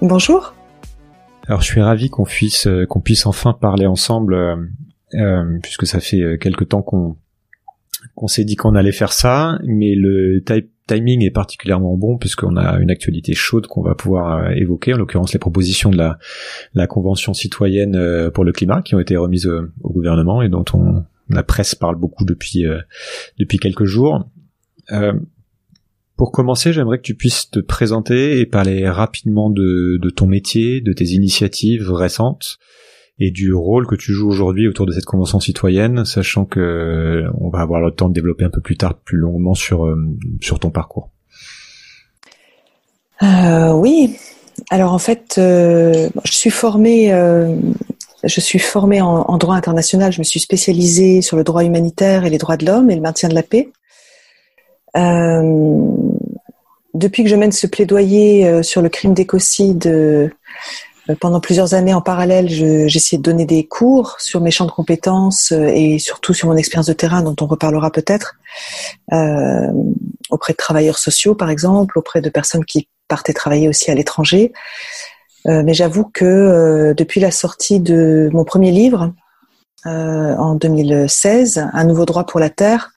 Bonjour. Alors je suis ravi qu'on puisse euh, qu'on puisse enfin parler ensemble euh, euh, puisque ça fait euh, quelque temps qu'on qu'on s'est dit qu'on allait faire ça, mais le timing est particulièrement bon puisqu'on a une actualité chaude qu'on va pouvoir euh, évoquer, en l'occurrence les propositions de la, la convention citoyenne pour le climat qui ont été remises au, gouvernement et dont on, la presse parle beaucoup depuis depuis quelques jours. Euh, pour commencer, j'aimerais que tu puisses te présenter et parler rapidement de, ton métier, de tes initiatives récentes et du rôle que tu joues aujourd'hui autour de cette convention citoyenne, sachant que euh, on va avoir le temps de développer un peu plus tard, plus longuement sur euh, sur ton parcours. Euh, oui. Alors en fait, je suis formée, je suis formée en, en, droit international. Je me suis spécialisée sur le droit humanitaire et les droits de l'homme et le maintien de la paix. Euh, depuis que je mène ce plaidoyer euh, sur le crime d'écocide, euh, pendant plusieurs années en parallèle, j'essaie de donner des cours sur mes champs de compétences et surtout sur mon expérience de terrain dont on reparlera peut-être, euh, auprès de travailleurs sociaux par exemple, auprès de personnes qui partaient travailler aussi à l'étranger. Euh, mais j'avoue que euh, depuis la sortie de mon premier livre en 2016, Un nouveau droit pour la Terre,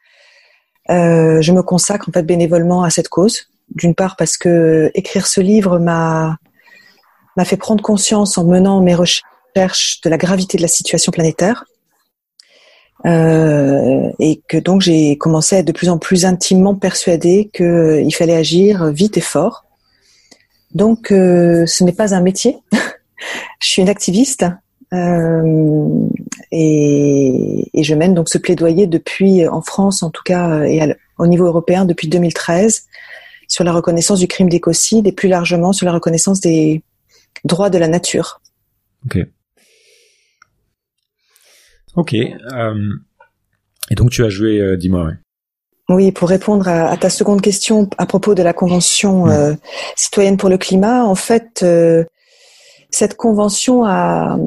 euh, je me consacre en fait bénévolement à cette cause. D'une part parce que écrire ce livre m'a m'a fait prendre conscience en menant mes recherches de la gravité de la situation planétaire. Euh, et que donc j'ai commencé à être de plus en plus intimement persuadée qu'il fallait agir vite et fort. Donc euh, ce n'est pas un métier. je suis une activiste euh, et, et, je mène donc ce plaidoyer depuis, en France en tout cas, et au niveau européen depuis 2013, sur la reconnaissance du crime d'écocide et plus largement sur la reconnaissance des droits de la nature. Ok. Ok. Euh, et donc tu as joué, euh, dis-moi. Ouais. Oui, pour répondre à, à, ta seconde question à propos de la Convention euh, citoyenne pour le climat, en fait, cette convention a,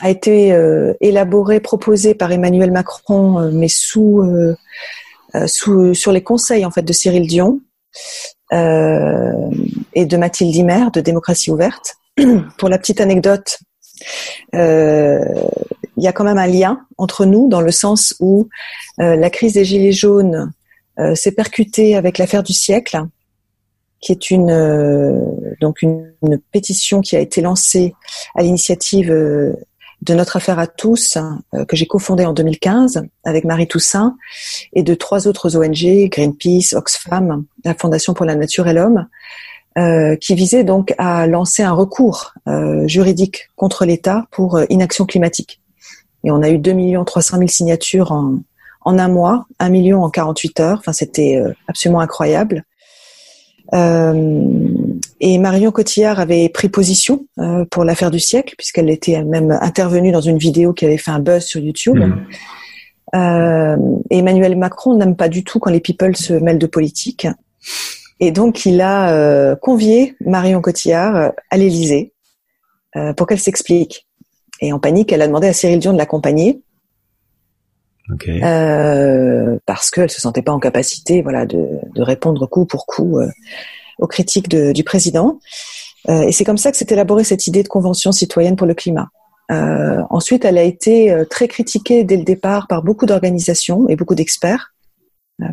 a été élaborée, proposée par Emmanuel Macron, mais sous, sous, sur les conseils en fait de Cyril Dion et de Mathilde Imer de Démocratie ouverte. Pour la petite anecdote, il y a quand même un lien entre nous dans le sens où la crise des gilets jaunes s'est percutée avec l'affaire du siècle qui est une euh, donc une, pétition qui a été lancée à l'initiative euh, de notre affaire à tous euh, que j'ai cofondée en 2015 avec Marie Toussaint et de trois autres ONG Greenpeace, Oxfam, la Fondation pour la nature et l'homme. qui visait donc à lancer un recours juridique contre l'État pour inaction climatique. Et on a eu 2 300 000 signatures en, un mois, 1 million en 48 heures. Enfin, c'était absolument incroyable. Euh, et Marion Cotillard avait pris position euh, pour l'affaire du siècle, puisqu'elle était même intervenue dans une vidéo qui avait fait un buzz sur YouTube. Mmh. Euh, Emmanuel Macron n'aime pas du tout quand les people se mêlent de politique. Et donc, il a euh, convié Marion Cotillard à l'Élysée euh, pour qu'elle s'explique. Et en panique, elle a demandé à Cyril Dion de l'accompagner. Euh, parce qu'elle se sentait pas en capacité, voilà, de, de répondre coup pour coup euh, aux critiques du président. Euh, et c'est comme ça que s'est élaborée cette idée de convention citoyenne pour le climat. Euh, ensuite, elle a été euh, très critiquée dès le départ par beaucoup d'organisations et beaucoup d'experts,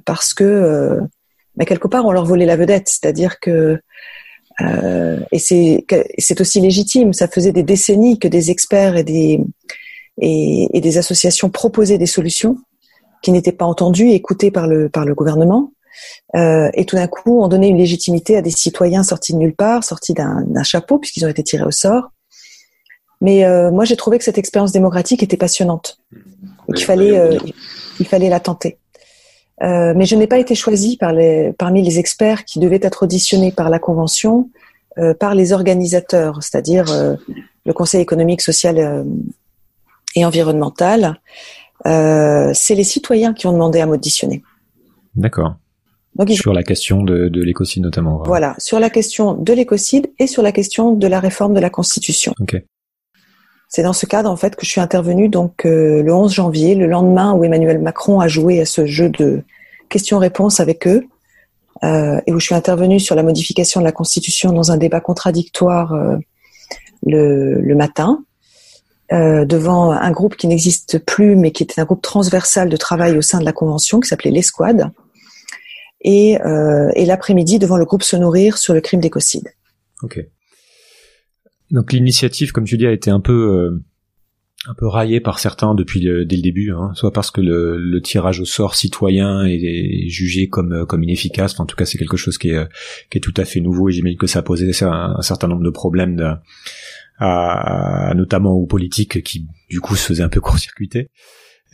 parce que, mais quelque part, on leur volait la vedette, c'est-à-dire que et c'est aussi légitime. Ça faisait des décennies que des experts et des et, et, associations proposaient des solutions qui n'étaient pas entendues, écoutées par le, par le gouvernement. Euh, et tout d'un coup, on donnait une légitimité à des citoyens sortis de nulle part, sortis d'un chapeau, puisqu'ils ont été tirés au sort. Mais euh, moi, j'ai trouvé que cette expérience démocratique était passionnante et qu'il fallait, euh, il fallait la tenter. Euh, mais je n'ai pas été choisie par les, parmi les experts qui devaient être auditionnés par la Convention par les organisateurs, c'est-à-dire le Conseil économique, social et environnemental. c'est les citoyens qui ont demandé à m'auditionner. D'accord. Donc, sur la question de, de l'écocide notamment. Voilà. sur la question de l'écocide et sur la question de la réforme de la Constitution. Okay. C'est dans ce cadre en fait que je suis intervenue donc euh, le 11 janvier, le lendemain où Emmanuel Macron a joué à ce jeu de questions-réponses avec eux, euh, et où je suis intervenue sur la modification de la Constitution dans un débat contradictoire euh, le, le, matin, devant un groupe qui n'existe plus, mais qui était un groupe transversal de travail au sein de la Convention, qui s'appelait l'Esquad et, euh, et l'après-midi devant le groupe Se Nourrir sur le crime d'écocide. Ok. Donc l'initiative, comme tu dis, a été un peu euh, un peu raillée par certains depuis le, dès le début, hein, soit parce que le, le, tirage au sort citoyen est, jugé comme euh, comme inefficace. en tout cas, c'est quelque chose qui est euh, qui est tout à fait nouveau et j'imagine que ça a posé un, certain nombre de problèmes, à, notamment aux politiques qui du coup se faisaient un peu court-circuiter.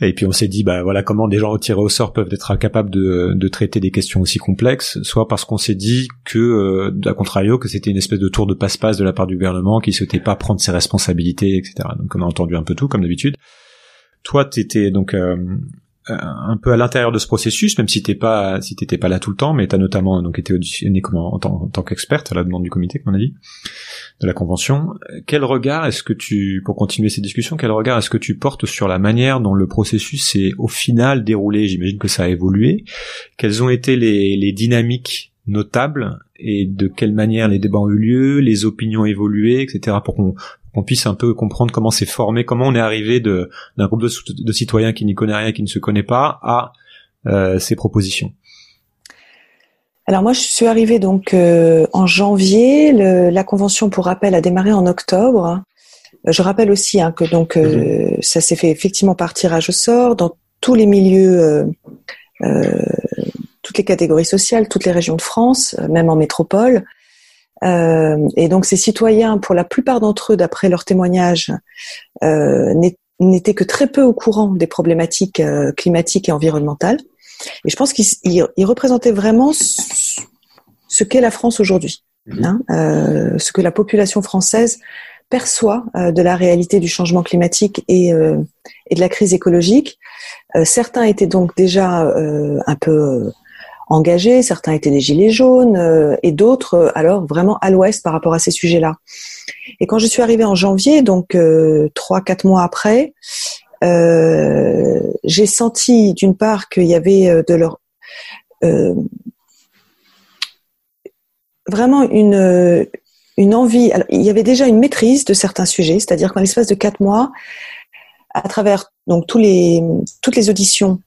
Et puis on s'est dit, bah voilà, comment des gens tirés au sort peuvent être capables de, de traiter des questions aussi complexes, soit parce qu'on s'est dit que, euh, à contrario, que c'était une espèce de tour de passe-passe de la part du gouvernement qui souhaitait pas prendre ses responsabilités, etc. Donc on a entendu un peu tout, comme d'habitude. Toi, t'étais donc euh, un peu à l'intérieur de ce processus, même si t'es pas, si t'étais pas là tout le temps, mais t'as notamment donc été auditionné en tant, en tant qu'experte à la demande du comité, comme on a dit de la convention. Quel regard est-ce que tu, pour continuer ces discussions, quel regard est-ce que tu portes sur la manière dont le processus s'est au final déroulé? J'imagine que ça a évolué. Quelles ont été les, les dynamiques notables et de quelle manière les débats ont eu lieu, les opinions ont évolué, etc. pour qu'on qu'on puisse un peu comprendre comment c'est formé, comment on est arrivé de d'un groupe de, de, citoyens qui n'y connaît rien, qui ne se connaît pas, à euh, ces propositions. Alors moi, je suis arrivée donc euh, en janvier. Le, la convention pour rappel a démarré en octobre. Je rappelle aussi hein, que donc euh, mhm. ça s'est fait effectivement par tirage au sort dans tous les milieux, toutes les catégories sociales, toutes les régions de France, même en métropole. Et donc ces citoyens, pour la plupart d'entre eux, d'après leurs témoignages, n'étaient que très peu au courant des problématiques climatiques et environnementales. Et je pense qu'il représentait vraiment ce qu'est la France aujourd'hui, mhm. hein, euh, ce que la population française perçoit euh, de la réalité du changement climatique et, euh, et de la crise écologique. Euh, certains étaient donc déjà euh, un peu engagés, certains étaient des gilets jaunes et d'autres alors vraiment à l'ouest par rapport à ces sujets-là. Et quand je suis arrivée en janvier, donc trois quatre mois après, euh, j'ai senti d'une part qu'il y avait euh, de leur euh, vraiment une une envie. Il y avait déjà une maîtrise de certains sujets, c'est-à-dire qu'en l'espace de quatre mois, à travers donc tous les toutes les auditions,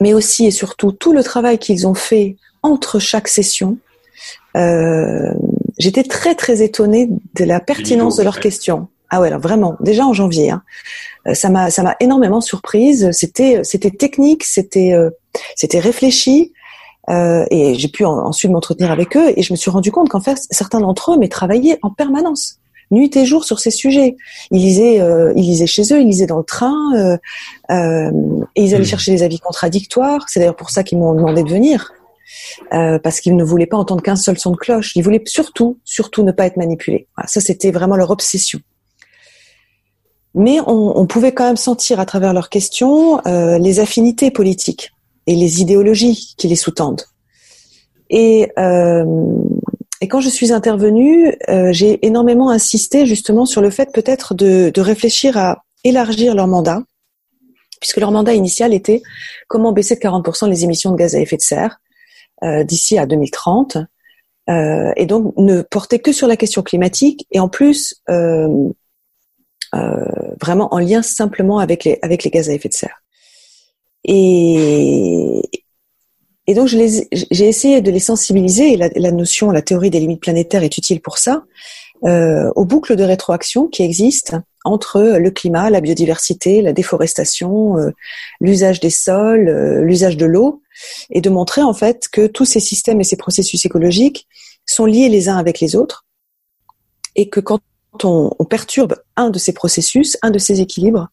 mais aussi et surtout tout le travail qu'ils ont fait entre chaque session, euh, j'étais très très étonnée de la pertinence de leurs questions. Ah ouais, alors vraiment, déjà en janvier, hein, euh, ça m'a ça m'a énormément surprise. C'était c'était technique, c'était euh, c'était réfléchi. Euh, et j'ai pu ensuite m'entretenir avec eux et je me suis rendu compte qu'en fait certains d'entre eux mais travaillaient en permanence nuit et jour sur ces sujets. Ils lisaient, euh, ils lisaient chez eux, ils lisaient dans le train, euh, euh, et ils allaient mmh. chercher des avis contradictoires. C'est d'ailleurs pour ça qu'ils m'ont demandé de venir, parce qu'ils ne voulaient pas entendre qu'un seul son de cloche. Ils voulaient surtout, surtout ne pas être manipulés. Voilà, ça, c'était vraiment leur obsession mais on, pouvait quand même sentir à travers leurs questions euh, les affinités politiques et les idéologies qui les sous-tendent. Et, euh, et quand je suis intervenue, euh, j'ai énormément insisté justement sur le fait peut-être de, de, réfléchir à élargir leur mandat, puisque leur mandat initial était comment baisser de 40% les émissions de gaz à effet de serre d'ici à 2030. et donc ne porter que sur la question climatique et en plus euh, vraiment en lien simplement avec les, avec les gaz à effet de serre. Et, et donc, j'ai essayé de les sensibiliser, et la, notion, la théorie des limites planétaires est utile pour ça, euh, aux boucles de rétroaction qui existent entre le climat, la biodiversité, la déforestation, euh, l'usage des sols, euh, l'usage de l'eau, et de montrer en fait que tous ces systèmes et ces processus écologiques sont liés les uns avec les autres, et que quand on, perturbe un de ces processus, un de ces équilibres,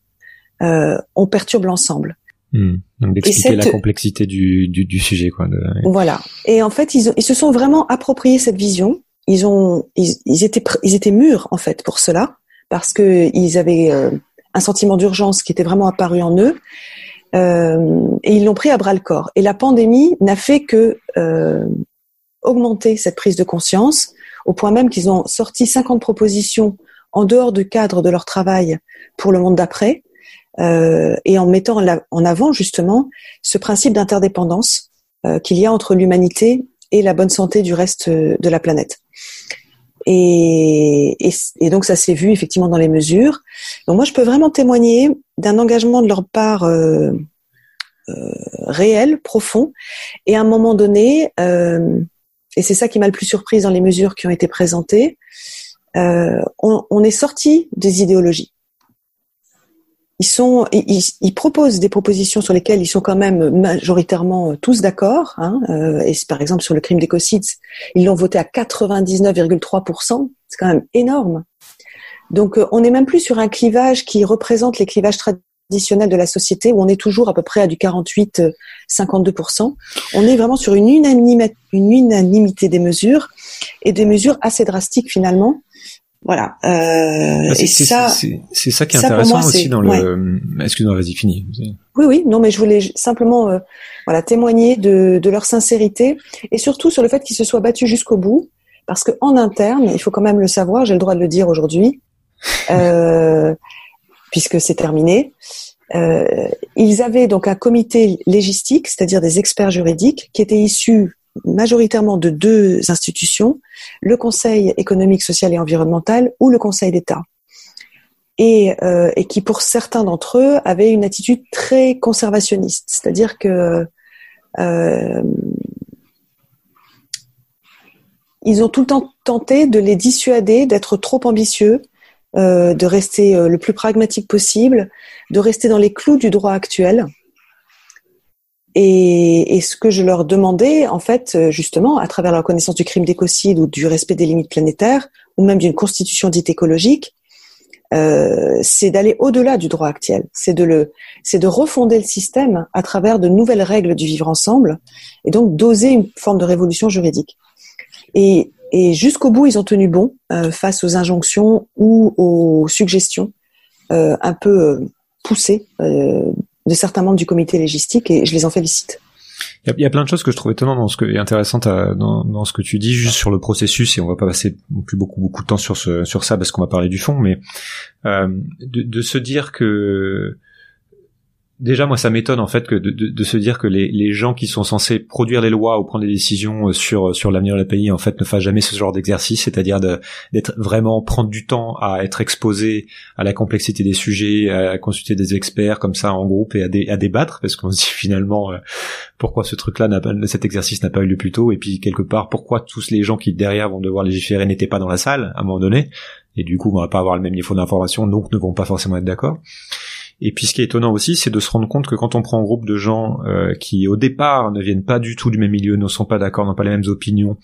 on perturbe l'ensemble. Hmm. Donc d'expliquer la complexité du, du, sujet, quoi. Voilà. Et en fait, ils, ils, se sont vraiment appropriés cette vision ils ont, ils, étaient, ils étaient mûrs en fait pour cela, parce que ils avaient euh, un sentiment d'urgence qui était vraiment apparu en eux, euh, et ils l'ont pris à bras le corps. Et la pandémie n'a fait que euh, augmenter cette prise de conscience, au point même qu'ils ont sorti 50 propositions en dehors du cadre de leur travail pour le monde d'après, euh, et en mettant en avant justement ce principe d'interdépendance euh, qu'il y a entre l'humanité et la bonne santé du reste de la planète. Et, et, donc ça s'est vu effectivement dans les mesures. Donc moi je peux vraiment témoigner d'un engagement de leur part euh, euh, réel, profond, et à un moment donné, euh, et c'est ça qui m'a le plus surprise dans les mesures qui ont été présentées, euh, on, on, est sorti des idéologies ils sont, ils, ils, proposent des propositions sur lesquelles ils sont quand même majoritairement euh, tous d'accord. Hein, euh, et par exemple sur le crime d'écocide, ils l'ont voté à 99,3%. C'est quand même énorme. Donc euh, on n'est même plus sur un clivage qui représente les clivages traditionnels de la société où on est toujours à peu près à du 48-52%. On est vraiment sur une unanimité des mesures et des mesures assez drastiques finalement voilà. Euh, bah, c'est ça, c'est ça qui est intéressant aussi dans le. Excuse-moi, vas-y, fini. Oui, oui. Non, mais je voulais simplement, euh, voilà, témoigner de, de, leur sincérité et surtout sur le fait qu'ils se soient battus jusqu'au bout, parce que en interne, il faut quand même le savoir. J'ai le droit de le dire aujourd'hui, euh, puisque c'est terminé. Euh, ils avaient donc un comité légistique, c'est-à-dire des experts juridiques, qui étaient issus majoritairement de deux institutions, le Conseil économique, social et environnemental ou le Conseil d'État. Et, euh, qui, pour certains d'entre eux, avaient une attitude très conservationniste, c'est-à-dire que euh, ils ont tout le temps tenté de les dissuader d'être trop ambitieux, euh, de rester le plus pragmatique possible, de rester dans les clous du droit actuel et, et, ce que je leur demandais, en fait, euh, justement, à travers la reconnaissance du crime d'écocide ou du respect des limites planétaires, ou même d'une constitution dite écologique, euh, c'est d'aller au-delà du droit actuel. C'est de le, c'est de refonder le système à travers de nouvelles règles du vivre ensemble, et donc d'oser une forme de révolution juridique. Et, et jusqu'au bout, ils ont tenu bon euh, face aux injonctions ou aux suggestions euh, un peu euh, poussées de certains membres du comité légistique et je les en félicite. Il y, a, plein de choses que je trouve étonnantes dans ce que, et intéressantes dans, ce que tu dis juste sur le processus et on va pas passer non plus beaucoup beaucoup de temps sur ce sur ça parce qu'on va parler du fond, mais euh, de, de, se dire que Déjà, moi, ça m'étonne en fait que de, de, de, se dire que les, gens qui sont censés produire les lois ou prendre des décisions euh, sur euh, sur l'avenir du pays en fait ne fassent jamais ce genre d'exercice, c'est-à-dire d'être vraiment prendre du temps à être exposé à la complexité des sujets, à consulter des experts comme ça en groupe et à, à débattre, parce qu'on se dit finalement euh, pourquoi ce truc-là n'a pas, cet exercice n'a pas eu lieu plus tôt, et puis quelque part pourquoi tous les gens qui derrière vont devoir légiférer n'étaient pas dans la salle à un moment donné, et du coup on va pas avoir le même niveau d'information, donc ne vont pas forcément être d'accord. Et puis ce qui est étonnant aussi, c'est de se rendre compte que quand on prend un groupe de gens euh, qui au départ ne viennent pas du tout du même milieu, ne sont pas d'accord, n'ont pas les mêmes opinions,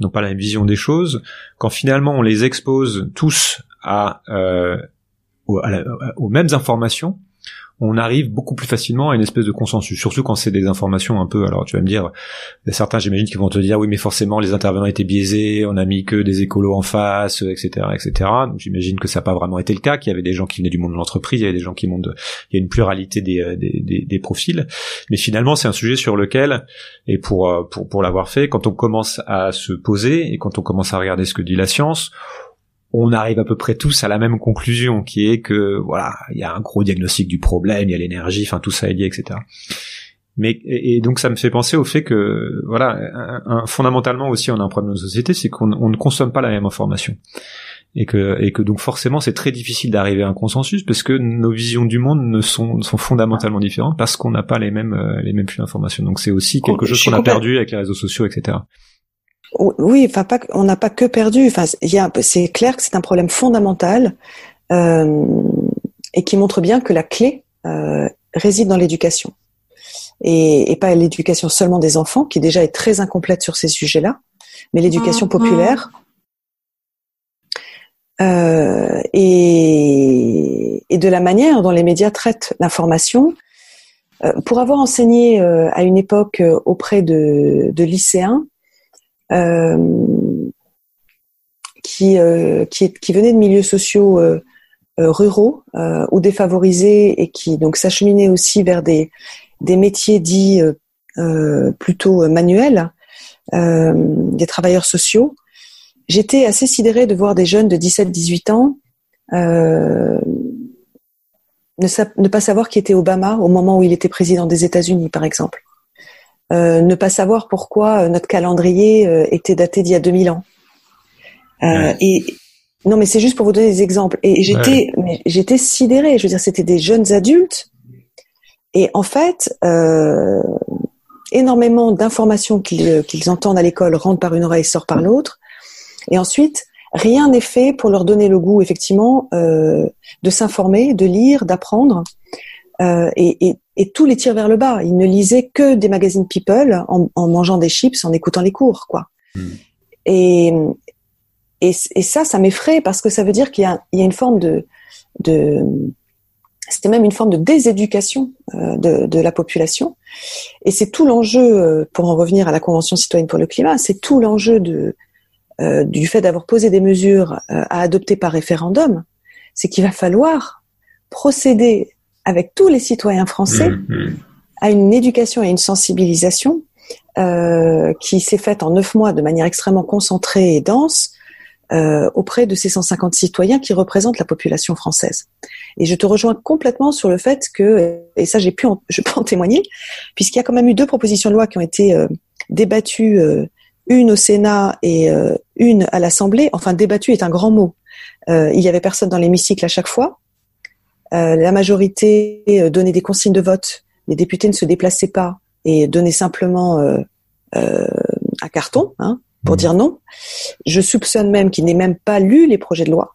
n'ont pas la même vision des choses, quand finalement on les expose tous euh, aux mêmes informations, on arrive beaucoup plus facilement à une espèce de consensus, surtout quand c'est des informations un peu. Alors tu vas me dire, certains j'imagine qui vont te dire oui mais forcément les intervenants étaient biaisés, on a mis que des écolos en face, etc., etc. Donc j'imagine que ça n'a pas vraiment été le cas, qu'il y avait des gens qui venaient du monde de l'entreprise, il y avait des gens qui montent, il y a une pluralité des, euh, profils, mais finalement c'est un sujet sur lequel et euh, pour pour l'avoir fait, quand on commence à se poser et quand on commence à regarder ce que dit la science on arrive à peu près tous à la même conclusion, qui est que voilà, il y a un gros diagnostic du problème, il y a l'énergie, enfin tout ça est lié, etc. Mais et, donc ça me fait penser au fait que voilà, un, fondamentalement aussi on a un problème dans nos sociétés, c'est qu'on ne consomme pas la même information. Et que, et que donc forcément c'est très difficile d'arriver à un consensus parce que nos visions du monde ne sont, sont fondamentalement différentes parce qu'on n'a pas les mêmes euh, les mêmes flux d'informations. Donc c'est aussi quelque chose qu'on a perdu avec les réseaux sociaux, etc. Oui, enfin pas, on n'a pas que perdu. Enfin, c'est clair que c'est un problème fondamental euh, et qui montre bien que la clé euh, réside dans l'éducation et, et, pas l'éducation seulement des enfants, qui déjà est très incomplète sur ces sujets-là, mais l'éducation ah, populaire. Euh, et, et, de la manière dont les médias traitent l'information. Euh, pour avoir enseigné euh, à une époque auprès de, de lycéens, qui, qui, qui venaient de milieux sociaux ruraux ou défavorisés et qui donc s'acheminaient aussi vers des, des métiers dits plutôt manuels, des travailleurs sociaux. J'étais assez sidérée de voir des jeunes de 17-18 ans euh, ne, pas savoir qui était Obama au moment où il était président des États-Unis, par exemple. Euh, ne pas savoir pourquoi euh, notre calendrier euh, était daté d'il y a 2000 ans. Et non, mais c'est juste pour vous donner des exemples. Et j'étais, j'étais sidérée. Je veux dire, c'était des jeunes adultes. Et en fait, énormément d'informations qu'ils entendent à l'école rentrent par une oreille, sortent par l'autre. Et ensuite, rien n'est fait pour leur donner le goût, effectivement, euh, de s'informer, de lire, d'apprendre. Euh, et, et, et, tout les tire vers le bas. Ils ne lisaient que des magazines People en, en mangeant des chips, en écoutant les cours, quoi. Hmm. Et, et, et, ça, ça m'effraie parce que ça veut dire qu'il y, y a, une forme de, de c'était même une forme de déséducation euh, de, de, la population. Et c'est tout l'enjeu, euh, pour en revenir à la Convention citoyenne pour le climat, c'est tout l'enjeu de, euh, du fait d'avoir posé des mesures euh, à adopter par référendum, c'est qu'il va falloir procéder avec tous les citoyens français mmh, mmh. à une éducation et une sensibilisation euh, qui s'est faite en neuf mois de manière extrêmement concentrée et dense euh, auprès de ces 150 citoyens qui représentent la population française. Et je te rejoins complètement sur le fait que, et ça j'ai pu, en, je peux en témoigner, puisqu'il y a quand même eu deux propositions de loi qui ont été euh, débattues une au Sénat et euh, une à l'Assemblée. Enfin, débattu est un grand mot. Euh, il y avait personne dans l'hémicycle à chaque fois. Euh, la majorité donnait des consignes de vote. Les députés ne se déplaçaient pas et donnaient simplement un carton hein, pour mmh. dire non. Je soupçonne même qu'ils n'aient même pas lu les projets de loi.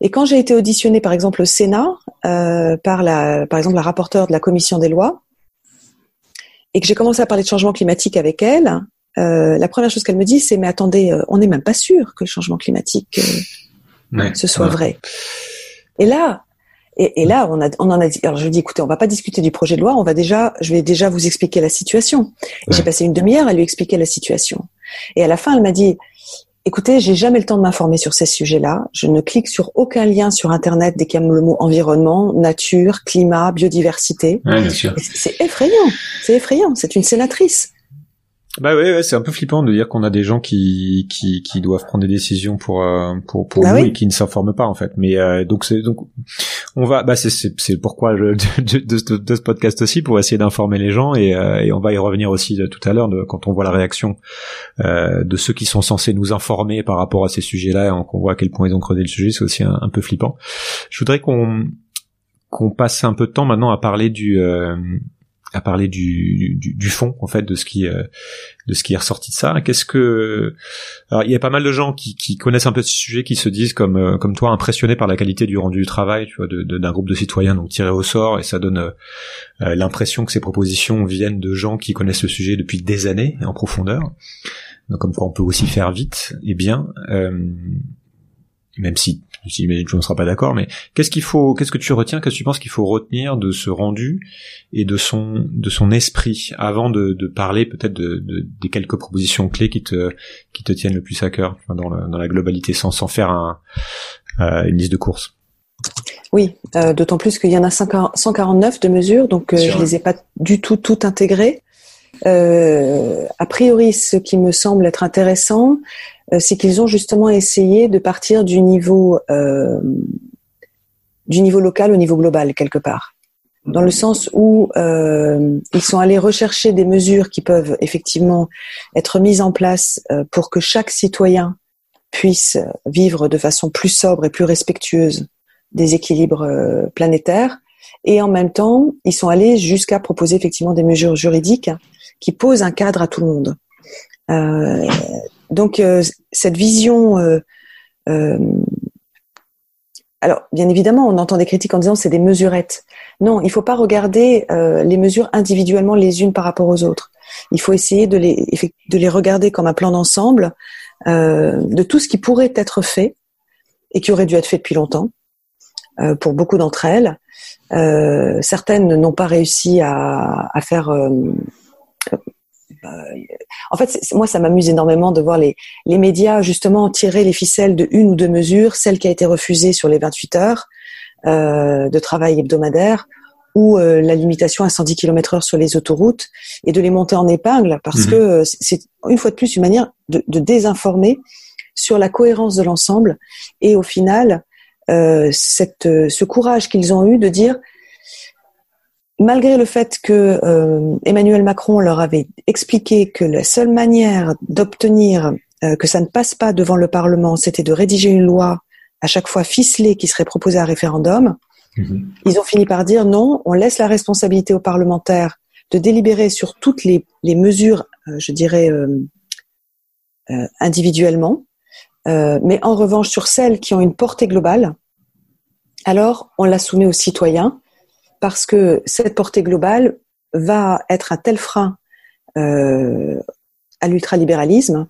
Et quand j'ai été auditionnée, par exemple, au Sénat, par, la, par exemple la rapporteure de la commission des lois, et que j'ai commencé à parler de changement climatique avec elle, euh, la première chose qu'elle me dit, c'est mais attendez, euh, on n'est même pas sûr que le changement climatique euh, ce soit vrai. Et là, et, là, on, a, on en a dit. Alors je lui dis, écoutez, on va pas discuter du projet de loi, on va déjà, je vais déjà vous expliquer la situation. J'ai passé une demi-heure à lui expliquer la situation. Et à la fin, elle m'a dit, écoutez, j'ai jamais le temps de m'informer sur ces sujets-là. Je ne clique sur aucun lien sur Internet dès qu'il y a le mot environnement, nature, climat, biodiversité. c'est effrayant. C'est effrayant. C'est une sénatrice. Bah ouais, ouais c'est un peu flippant de dire qu'on a des gens qui, qui, qui doivent prendre des décisions pour euh, pour pour bah nous et qui ne s'informent pas en fait. Mais euh, donc c'est donc on va bah c'est c'est pourquoi je, de, de, de, ce podcast aussi pour essayer d'informer les gens et, euh, et on va y revenir aussi tout à l'heure quand on voit la réaction de ceux qui sont censés nous informer par rapport à ces sujets-là et qu'on voit à quel point ils ont creusé le sujet, c'est aussi un, un, peu flippant. Je voudrais qu'on qu'on passe un peu de temps maintenant à parler du à parler du, du, du, fond en fait de ce qui euh, de ce qui est ressorti de ça. Qu'est-ce que alors il y a pas mal de gens qui, qui connaissent un peu ce sujet qui se disent comme euh, comme toi impressionnés par la qualité du rendu du travail, tu vois, d'un de, d'un groupe de citoyens donc tirés au sort et ça donne euh, l'impression que ces propositions viennent de gens qui connaissent le sujet depuis des années en profondeur. Donc comme quoi on peut aussi faire vite et bien même si j'imagine que tu ne seras pas d'accord, mais qu'est-ce qu'il faut, qu'est-ce que tu retiens, qu'est-ce que tu penses qu'il faut retenir de ce rendu et de son de son esprit avant de, de parler peut-être de, de, des quelques propositions clés qui te qui te tiennent le plus à cœur dans, dans la globalité, sans sans faire un, euh, une liste de courses? Oui, euh, d'autant plus qu'il y en a 149 de mesures, donc euh, je les ai pas du tout toutes intégrées. Euh, a priori, ce qui me semble être intéressant, c'est qu'ils ont justement essayé de partir du niveau euh, du niveau local au niveau global quelque part, dans le sens où euh, ils sont allés rechercher des mesures qui peuvent effectivement être mises en place euh, pour que chaque citoyen puisse vivre de façon plus sobre et plus respectueuse des équilibres planétaires. Et en même temps, ils sont allés jusqu'à proposer effectivement des mesures juridiques qui posent un cadre à tout le monde. Euh, donc euh, cette vision euh, euh, alors, bien évidemment, on entend des critiques en disant c'est des mesurettes. Non, il faut pas regarder les mesures individuellement les unes par rapport aux autres. Il faut essayer de les, de les regarder comme un plan d'ensemble de tout ce qui pourrait être fait et qui aurait dû être fait depuis longtemps pour beaucoup d'entre elles. certaines n'ont pas réussi à, à faire en fait, moi, ça m'amuse énormément de voir les, les médias justement tirer les ficelles de une ou deux mesures, celle qui a été refusée sur les 28 heures euh, de travail hebdomadaire ou euh, la limitation à 110 km/h sur les autoroutes et de les monter en épingle parce Mhm. que euh, c'est une fois de plus une manière de, de désinformer sur la cohérence de l'ensemble et au final euh, cette, euh, ce courage qu'ils ont eu de dire malgré le fait que euh, Emmanuel Macron leur avait expliqué que la seule manière d'obtenir euh, que ça ne passe pas devant le Parlement, c'était de rédiger une loi à chaque fois ficelée qui serait proposée à référendum, Mhm. ils ont fini par dire non, on laisse la responsabilité aux parlementaires de délibérer sur toutes les, les mesures, euh, je dirais, euh, euh, individuellement, Euh, mais en revanche sur celles qui ont une portée globale, alors on la soumet aux citoyens parce que cette portée globale va être un tel frein euh, à l'ultralibéralisme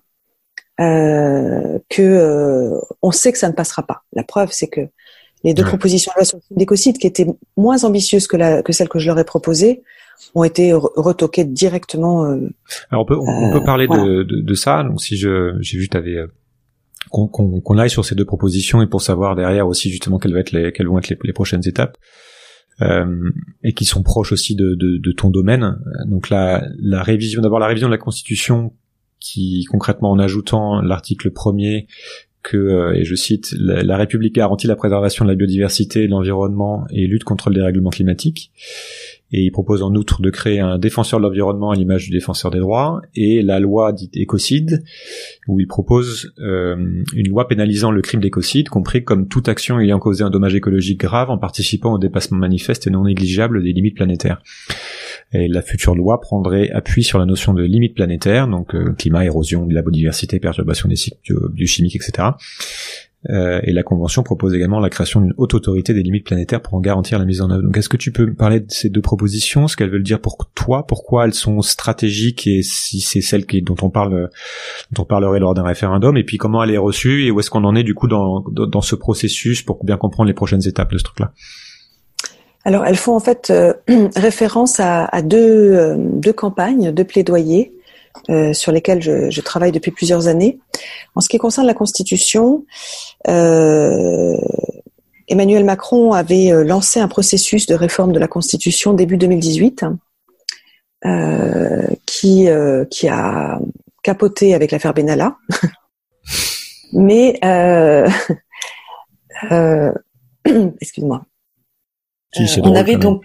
euh, que euh, on sait que ça ne passera pas. La preuve, c'est que les deux Ouais. propositions de loi sur l'écocide, qui étaient moins ambitieuses que, la, que celles que je leur ai proposées, ont été re- retoquées directement. euh, Alors on peut, on, on Euh, peut parler voilà. de, de, de ça. Donc si je j'ai vu t'avais euh, qu'on qu'on aille sur ces deux propositions et pour savoir derrière aussi justement quelles vont être les quelles vont être les, les prochaines étapes euh, et qui sont proches aussi de, de, de ton domaine. Donc la la révision d'abord la révision de la Constitution qui concrètement en ajoutant l'article premier que, euh, et je cite, la, la République garantit la préservation de la biodiversité, de l'environnement et lutte contre le dérèglement climatique. Et il propose en outre de créer un défenseur de l'environnement à l'image du défenseur des droits et la loi dite écocide, où il propose euh, une loi pénalisant le crime d'écocide, compris comme toute action ayant causé un dommage écologique grave en participant au dépassement manifeste et non négligeable des limites planétaires. Et la future loi prendrait appui sur la notion de limite planétaire, donc euh, climat, érosion de la biodiversité, perturbation des cycles bio- biochimiques, etc. Euh, et la Convention propose également la création d'une haute autorité des limites planétaires pour en garantir la mise en œuvre. Donc est-ce que tu peux me parler de ces deux propositions, ce qu'elles veulent dire pour toi, pourquoi elles sont stratégiques et si c'est celles qui, dont on parle dont on parlerait lors d'un référendum, et puis comment elle est reçue et où est-ce qu'on en est du coup dans, dans, dans ce processus pour bien comprendre les prochaines étapes de ce truc-là? Alors, elles font en fait euh, référence à, à deux, euh, deux campagnes, deux plaidoyers euh, sur lesquels je, je travaille depuis plusieurs années. En ce qui concerne la Constitution, euh, Emmanuel Macron avait euh, lancé un processus de réforme de la Constitution début 2018 euh, qui, euh, qui a capoté avec l'affaire Benalla. Mais, euh, euh, excuse-moi. Si, on avait donc,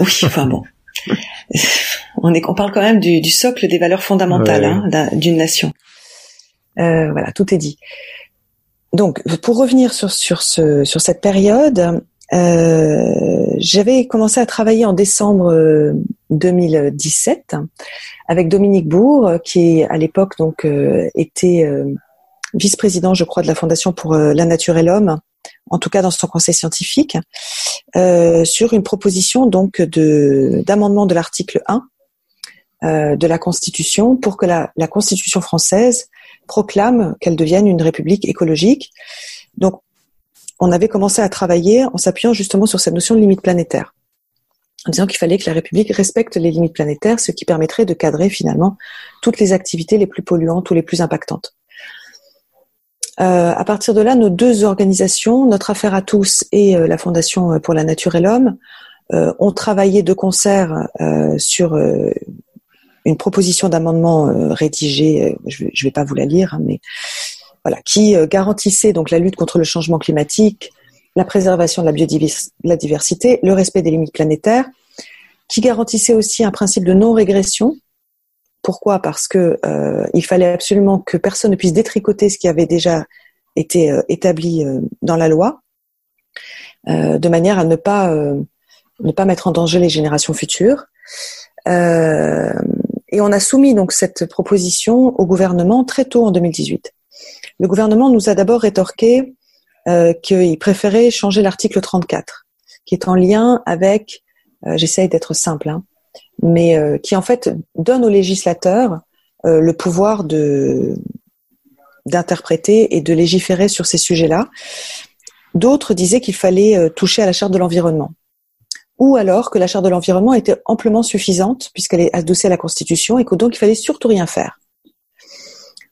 oui, enfin bon, on est, on parle quand même du, du socle des valeurs fondamentales Ouais. hein, d'un- d'une nation. Euh, voilà, tout est dit. Donc, pour revenir sur sur ce sur cette période, euh, j'avais commencé à travailler en décembre euh, 2017 avec Dominique Bourg, qui à l'époque donc euh, était euh, vice-président, je crois, de la Fondation pour euh, la nature et l'homme, en tout cas dans son conseil scientifique, euh, sur une proposition donc de d'amendement de l'article 1 euh, de la Constitution pour que la, la Constitution française proclame qu'elle devienne une république écologique. Donc, on avait commencé à travailler en s'appuyant justement sur cette notion de limite planétaire, en disant qu'il fallait que la République respecte les limites planétaires, ce qui permettrait de cadrer finalement toutes les activités les plus polluantes ou les plus impactantes. Euh, à partir de là, nos deux organisations, notre affaire à tous et euh, la Fondation pour la nature et l'homme, euh, ont travaillé de concert euh, sur euh, une proposition d'amendement euh, rédigée, euh, je ne vais pas vous la lire, hein, mais voilà, qui euh, garantissait donc la lutte contre le changement climatique, la préservation de la biodiversité, le respect des limites planétaires, qui garantissait aussi un principe de non-régression. Pourquoi? Parce que euh, il fallait absolument que personne ne puisse détricoter ce qui avait déjà été euh, établi euh, dans la loi, de manière à ne pas ne pas mettre en danger les générations futures. Et on a soumis donc cette proposition au gouvernement très tôt en 2018. Le gouvernement nous a d'abord rétorqué qu'il préférait changer l'article 34, qui est en lien avec, j'essaye d'être simple, hein, mais euh, qui en fait donne aux législateurs euh, le pouvoir de d'interpréter et de légiférer sur ces sujets-là. D'autres disaient qu'il fallait euh, toucher à la charte de l'environnement. ou alors que la charte de l'environnement était amplement suffisante puisqu'elle est adossée à la Constitution et que donc il fallait surtout rien faire.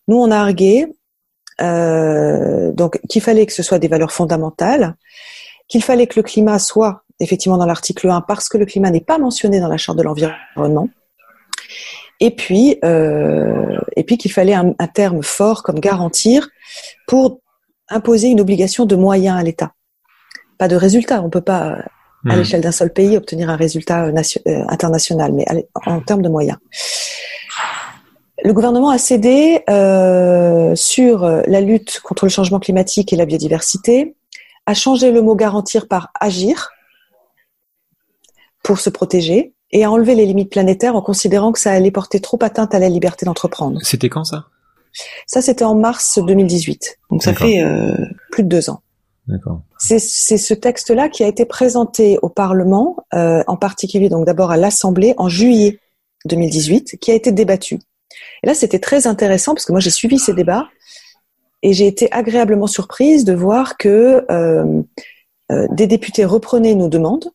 Nous, on a argué donc qu'il fallait que ce soit des valeurs fondamentales, qu'il fallait que le climat soit effectivement dans l'article 1 parce que le climat n'est pas mentionné dans la charte de l'environnement. Et puis, euh, et puis qu'il fallait un, un, terme fort comme garantir pour imposer une obligation de moyens à l'État. Pas de résultat. On peut pas, à Mhm. l'échelle d'un seul pays, obtenir un résultat nation- euh, international, mais en termes de moyens. Le gouvernement a cédé euh, sur euh, la lutte contre le changement climatique et la biodiversité, a changé le mot garantir par agir pour se protéger et a enlevé les limites planétaires en considérant que ça allait porter trop atteinte à la liberté d'entreprendre. C'était quand ça? Ça, c'était en mars 2018. Donc ça fait euh, plus de deux ans. C'est ce texte-là qui a été présenté au Parlement, euh, en particulier donc d'abord à l'Assemblée en juillet 2018, qui a été débattu. Et là, c'était très intéressant parce que moi j'ai suivi ces débats et j'ai été agréablement surprise de voir que euh, euh, des députés reprenaient nos demandes,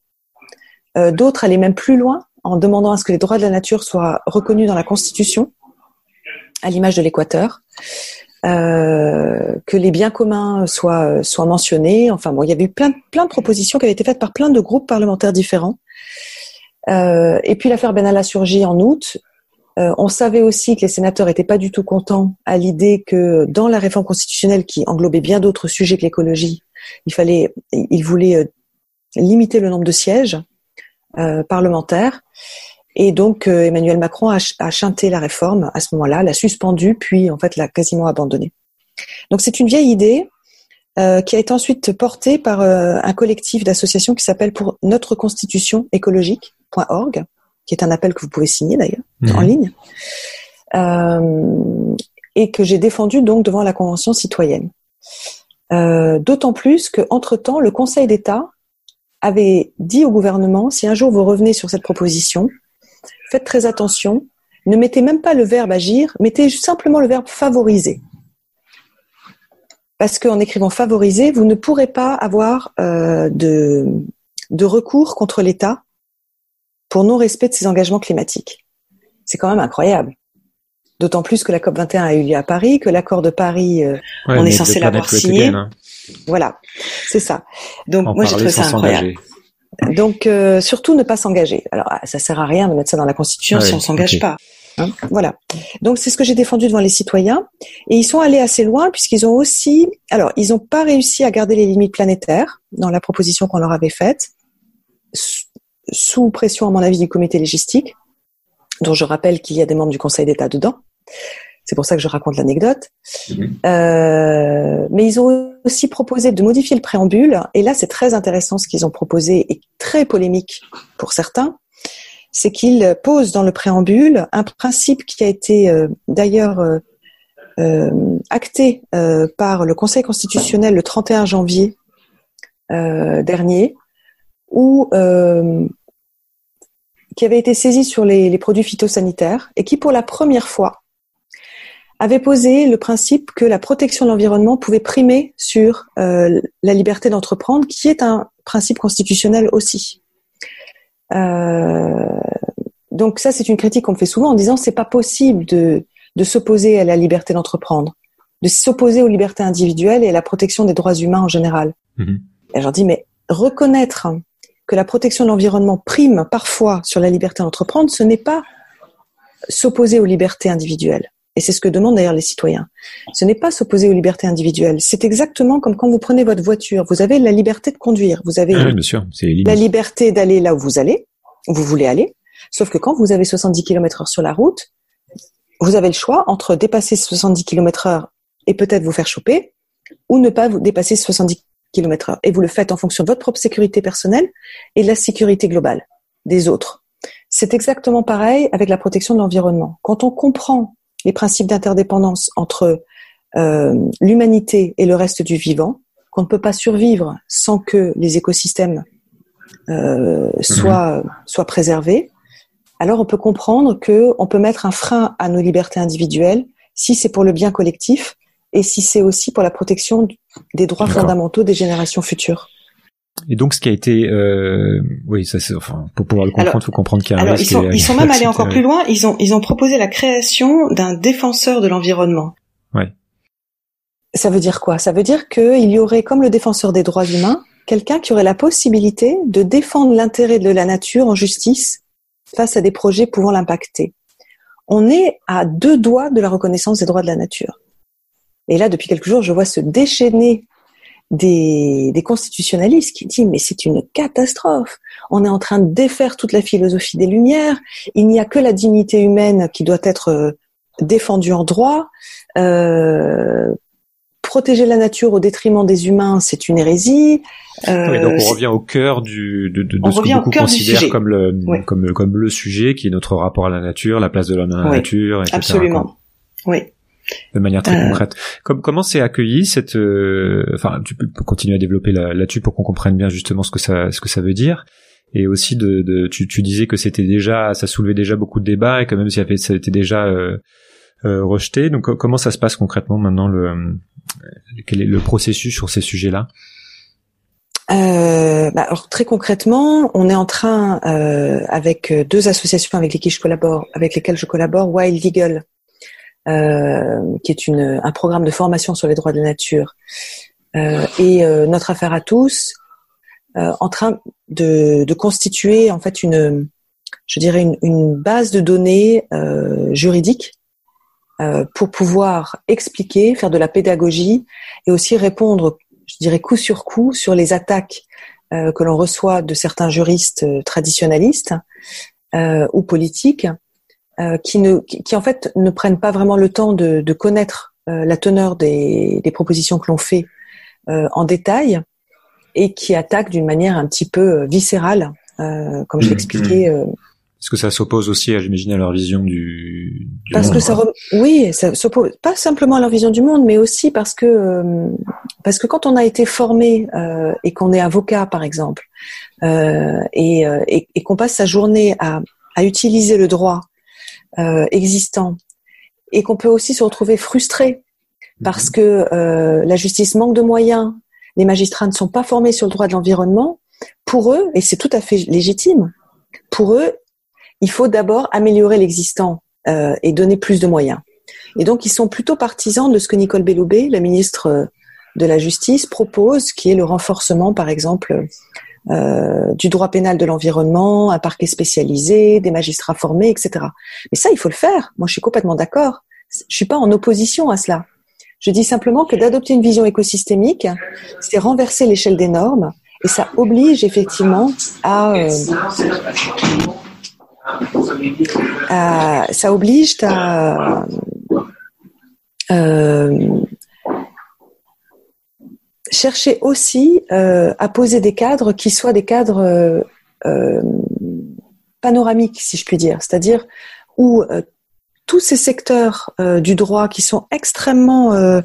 euh, d'autres allaient même plus loin en demandant à ce que les droits de la nature soient reconnus dans la Constitution, à l'image de l'Équateur euh, que les biens communs soient soient mentionnés. Enfin bon, il y avait eu plein plein de propositions qui avaient été faites par plein de groupes parlementaires différents. Euh, et puis l'affaire Benalla surgit en août. Euh, on savait aussi que les sénateurs n'étaient pas du tout contents à l'idée que dans la réforme constitutionnelle qui englobait bien d'autres sujets que l'écologie, il fallait, ils voulaient euh, limiter le nombre de sièges euh, parlementaires. Et donc euh, Emmanuel Macron a, ch- a chanté la réforme à ce moment-là, l'a suspendue, puis en fait l'a quasiment abandonnée. Donc c'est une vieille idée euh, qui a été ensuite portée par euh, un collectif d'associations qui s'appelle pour notre constitution écologique.org, qui est un appel que vous pouvez signer d'ailleurs Mhm. en ligne, euh, et que j'ai défendu donc devant la Convention citoyenne. D'autant plus que entre temps, le Conseil d'État avait dit au gouvernement si un jour vous revenez sur cette proposition, faites très attention, ne mettez même pas le verbe agir, mettez simplement le verbe favoriser. Parce qu'en écrivant favoriser, vous ne pourrez pas avoir euh, de, de recours contre l'État pour non-respect de ses engagements climatiques. C'est quand même incroyable. D'autant plus que la COP21 a eu lieu à Paris, que l'accord de Paris, euh, Ouais, On est censé l'avoir signé. again, hein. Voilà, c'est ça. Donc En moi j'ai trouvé ça incroyable. Donc euh, surtout ne pas s'engager. Alors ah, ça sert à rien de mettre ça dans la Constitution Ah si oui, on s'engage pas. hein. voilà. Donc c'est ce que j'ai défendu devant les citoyens et ils sont allés assez loin puisqu'ils ont aussi, alors ils n'ont pas réussi à garder les limites planétaires dans la proposition qu'on leur avait faite sous- pression à mon avis du comité légistique, dont je rappelle qu'il y a des membres du Conseil d'État dedans. C'est pour ça que je raconte l'anecdote. Mhm. Euh, mais ils ont aussi proposé de modifier le préambule, et là c'est très intéressant ce qu'ils ont proposé et très polémique pour certains, c'est qu'ils posent dans le préambule un principe qui a été euh, d'ailleurs euh, euh, acté par le Conseil constitutionnel le 31 janvier dernier, où qui avait été saisi sur les produits phytosanitaires et qui pour la première fois avait posé le principe que la protection de l'environnement pouvait primer sur euh, la liberté d'entreprendre, qui est un principe constitutionnel aussi. Euh, donc ça, c'est une critique qu'on me fait souvent en disant c'est pas possible de, de s'opposer à la liberté d'entreprendre, de s'opposer aux libertés individuelles et à la protection des droits humains en général. Mhm. Et je leur dis mais reconnaître que la protection de l'environnement prime parfois sur la liberté d'entreprendre, ce n'est pas s'opposer aux libertés individuelles. Et c'est ce que demandent d'ailleurs les citoyens. Ce n'est pas s'opposer aux libertés individuelles. C'est exactement comme quand vous prenez votre voiture. Vous avez la liberté de conduire. Vous avez Ah oui, bien sûr, c'est les la liberté d'aller là où vous allez, où vous voulez aller. Sauf que quand vous avez 70 km heure sur la route, vous avez le choix entre dépasser 70 km heure et peut-être vous faire choper, ou ne pas vous dépasser 70 km heure. Et vous le faites en fonction de votre propre sécurité personnelle et de la sécurité globale des autres. C'est exactement pareil avec la protection de l'environnement. Quand on comprend les principes d'interdépendance entre euh, l'humanité et le reste du vivant, qu'on ne peut pas survivre sans que les écosystèmes euh, soient, soient préservés, alors on peut comprendre que on peut mettre un frein à nos libertés individuelles si c'est pour le bien collectif et si c'est aussi pour la protection des droits fondamentaux des générations futures. Et donc, ce qui a été, euh, oui, ça, c'est, enfin, pour pouvoir le comprendre, il faut comprendre qu'il y a un alors, risque ils sont, et- ils sont même allés encore plus loin. Ils ont, ils ont proposé la création d'un défenseur de l'environnement. Ça veut dire quoi? Ça veut dire qu'il y aurait, comme le défenseur des droits humains, quelqu'un qui aurait la possibilité de défendre l'intérêt de la nature en justice face à des projets pouvant l'impacter. On est à deux doigts de la reconnaissance des droits de la nature. Et là, depuis quelques jours, je vois se déchaîner des, des constitutionnalistes qui disent mais c'est une catastrophe. On est en train de défaire toute la philosophie des Lumières. Il n'y a que la dignité humaine qui doit être euh, défendue en droit. Euh, protéger la nature au détriment des humains, c'est une hérésie. Euh, Oui, donc on revient au cœur du, de, de, de ce que beaucoup considèrent comme le, Oui. comme, comme le sujet qui est notre rapport à la nature, la place de l'homme dans la Oui, nature, etc. Absolument. Oui. De manière très Euh. concrète. Comme, comment c'est accueilli cette, euh, enfin, tu peux continuer à développer là- là-dessus pour qu'on comprenne bien justement ce que ça, ce que ça veut dire. Et aussi de, de tu, tu disais que c'était déjà, ça soulevait déjà beaucoup de débats et que même si ça été déjà euh, euh, rejeté. Donc co- comment ça se passe concrètement maintenant le, euh, quel est le processus sur ces sujets-là? Euh, bah, alors très concrètement, on est en train euh, avec deux associations avec lesquelles je collabore, avec lesquelles je collabore, Wild Legal, euh, qui est une, un programme de formation sur les droits de la nature, euh, et euh, notre affaire à tous, euh, en train de, de constituer en fait une, je dirais une, une base de données juridiques pour pouvoir expliquer, faire de la pédagogie et aussi répondre je dirais coup sur coup sur les attaques que l'on reçoit de certains juristes traditionnalistes ou politiques euh, qui, ne, qui, qui, en fait ne prennent pas vraiment le temps de, de connaître euh, la teneur des, des propositions que l'on fait euh, en détail et qui attaquent d'une manière un petit peu euh, viscérale, euh, comme je l'expliquais. euh, Est-ce que ça s'oppose aussi, j'imagine, à leur vision du, du parce monde, que ça, rem- oui, ça s'oppose pas simplement à leur vision du monde, mais aussi parce que euh, parce que quand on a été formé euh, et qu'on est avocat, par exemple, euh, et, euh, et, et qu'on passe sa journée à, à utiliser le droit euh, existant, et qu'on peut aussi se retrouver frustré parce que euh, la justice manque de moyens, les magistrats ne sont pas formés sur le droit de l'environnement. Pour eux, et c'est tout à fait légitime, pour eux, il faut d'abord améliorer l'existant euh, et donner plus de moyens. Et donc, ils sont plutôt partisans de ce que Nicole Belloubet, la ministre euh, de la Justice, propose, qui est le renforcement, par exemple, euh, du droit pénal de l'environnement, un parquet spécialisé, des magistrats formés, etc. Mais ça, il faut le faire. Moi, je suis complètement d'accord. Je suis pas en opposition à cela. Je dis simplement que d'adopter une vision écosystémique, c'est renverser l'échelle des normes et ça oblige effectivement à, euh, à- ça oblige à euh, chercher aussi euh, à poser des cadres qui soient des cadres euh, euh, panoramiques, si je puis dire, c'est-à-dire où tous ces secteurs du droit qui sont extrêmement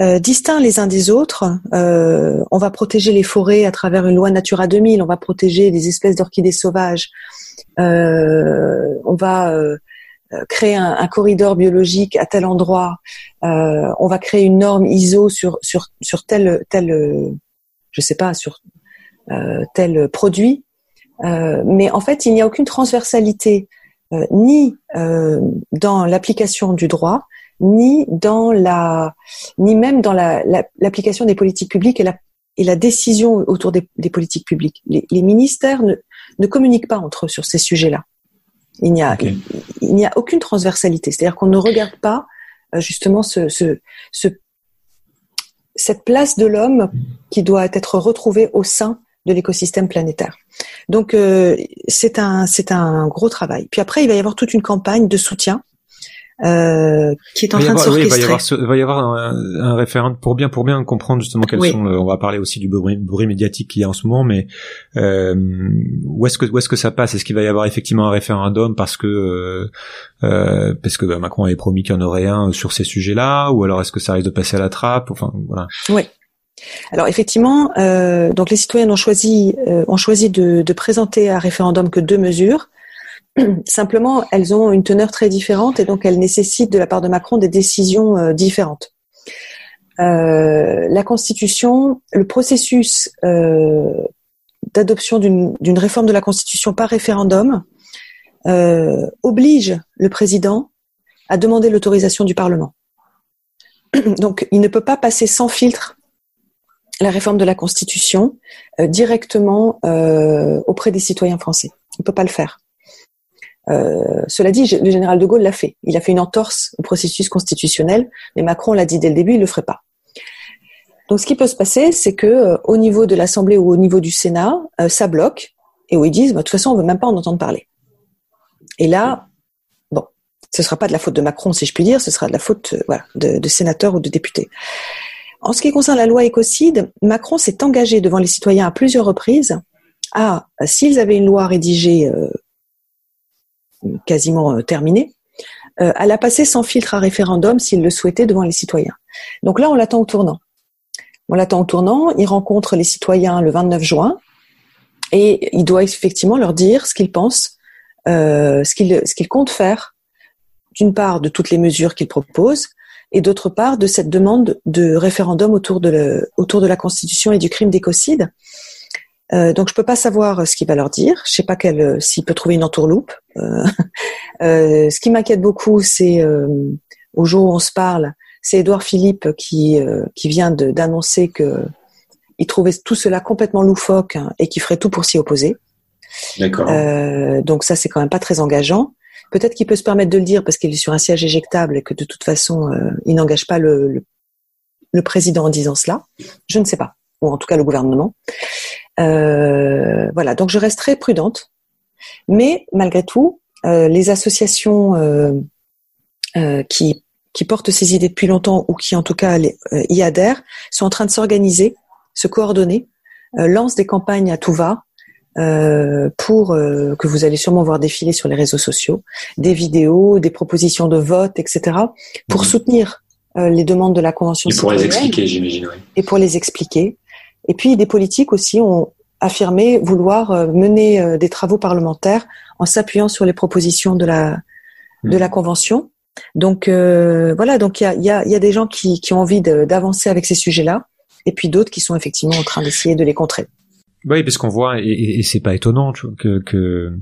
distincts les uns des autres. On va protéger les forêts à travers une loi Natura 2000, on va protéger des espèces d'orchidées sauvages, on va créer un, un corridor biologique à tel endroit, euh, on va créer une norme ISO sur sur sur tel tel euh, je sais pas sur euh, tel produit, Euh, mais en fait il n'y a aucune transversalité euh, ni euh, dans l'application du droit, ni dans la, ni même dans la- la- l'application des politiques publiques et la, et la décision autour des, des politiques publiques. Les, les ministères ne, ne communiquent pas entre eux sur ces sujets-là. Il n'y a, Ok. il, il n'y a aucune transversalité. C'est-à-dire qu'on ne regarde pas euh, justement ce, ce, ce, cette place de l'homme qui doit être retrouvée au sein de l'écosystème planétaire. Donc euh, c'est un c'est un gros travail. Puis après il va y avoir toute une campagne de soutien euh, qui est en train de avoir- oui, il va y s'orchestrer. avoir, ce- il va y avoir un, un référent pour bien pour bien comprendre justement quels Oui. sont. on va parler aussi du bruit, bruit médiatique qu'il y a en ce moment, mais euh, où est-ce que où est-ce que ça passe? Est-ce qu'il va y avoir effectivement un référendum parce que euh, euh, parce que bah, Macron avait promis qu'il y en aurait un sur ces sujets-là, ou alors est-ce que ça risque de passer à la trappe? Enfin voilà. Alors effectivement, euh, donc les citoyens ont choisi euh, ont choisi de, de présenter à référendum que deux mesures. Simplement, elles ont une teneur très différente et donc elles nécessitent de la part de Macron des décisions euh, différentes. euh, la Constitution, le processus euh, d'adoption d'une réforme de la Constitution par référendum oblige le président à demander l'autorisation du Parlement. Donc, il ne peut pas passer sans filtre la réforme de la Constitution directement auprès des citoyens français. Il ne peut pas le faire. Euh, cela dit, le général de Gaulle l'a fait. Il a fait une entorse au processus constitutionnel, mais Macron l'a dit dès le début, il ne le ferait pas. Donc, ce qui peut se passer, c'est que euh, au niveau de l'Assemblée ou au niveau du Sénat, euh, ça bloque et où ils disent, bah, de toute façon, on veut même pas en entendre parler. Et là, bon, ce sera pas de la faute de Macron, si je puis dire, ce sera de la faute, de, de sénateurs ou de députés. En ce qui concerne la loi écocide, Macron s'est engagé devant les citoyens à plusieurs reprises à, s'ils avaient une loi rédigée quasiment euh, terminée, euh, à la passer sans filtre à référendum s'ils le souhaitaient devant les citoyens. Donc là, on l'attend au tournant. On l'attend au tournant, il rencontre les citoyens le 29 juin et il doit effectivement leur dire ce qu'il pense, ce qu'il ce qu'il compte faire, d'une part de toutes les mesures qu'il propose, et d'autre part de cette demande de référendum autour de, autour de la Constitution et du crime d'écocide. Euh, donc je peux pas savoir ce qu'il va leur dire. Je sais pas quel, s'il peut trouver une entourloupe. Euh, euh, ce qui m'inquiète beaucoup, c'est euh, au jour où on se parle, c'est Édouard Philippe qui euh, qui vient d'annoncer que il trouvait tout cela complètement loufoque hein, et qui ferait tout pour s'y opposer. D'accord. donc ça, c'est quand même pas très engageant. Peut-être qu'il peut se permettre de le dire parce qu'il est sur un siège éjectable et que de toute façon, euh, il n'engage pas le, le, le, président en disant cela. Je ne sais pas, ou en tout cas le gouvernement. Euh, voilà, donc je reste très prudente. Mais malgré tout, euh, les associations euh, euh, qui, qui portent ces idées depuis longtemps ou qui en tout cas les, euh, y adhèrent sont en train de s'organiser, se coordonner, lancent des campagnes à tout va euh, pour euh, que vous allez sûrement voir défiler sur les réseaux sociaux, des vidéos, des propositions de vote, etc., pour mmh. soutenir euh, les demandes de la Convention Et pour les expliquer, j'imagine. Oui. Et pour les expliquer. Et puis des politiques aussi ont affirmé vouloir euh, mener euh, des travaux parlementaires en s'appuyant sur les propositions de la mmh. de la Convention. Donc voilà, donc il y a, y, a, y a des gens qui, qui ont envie d'avancer avec ces sujets-là, et puis d'autres qui sont effectivement en train d'essayer de les contrer. Oui, parce qu'on voit, et, et, et c'est pas étonnant que, que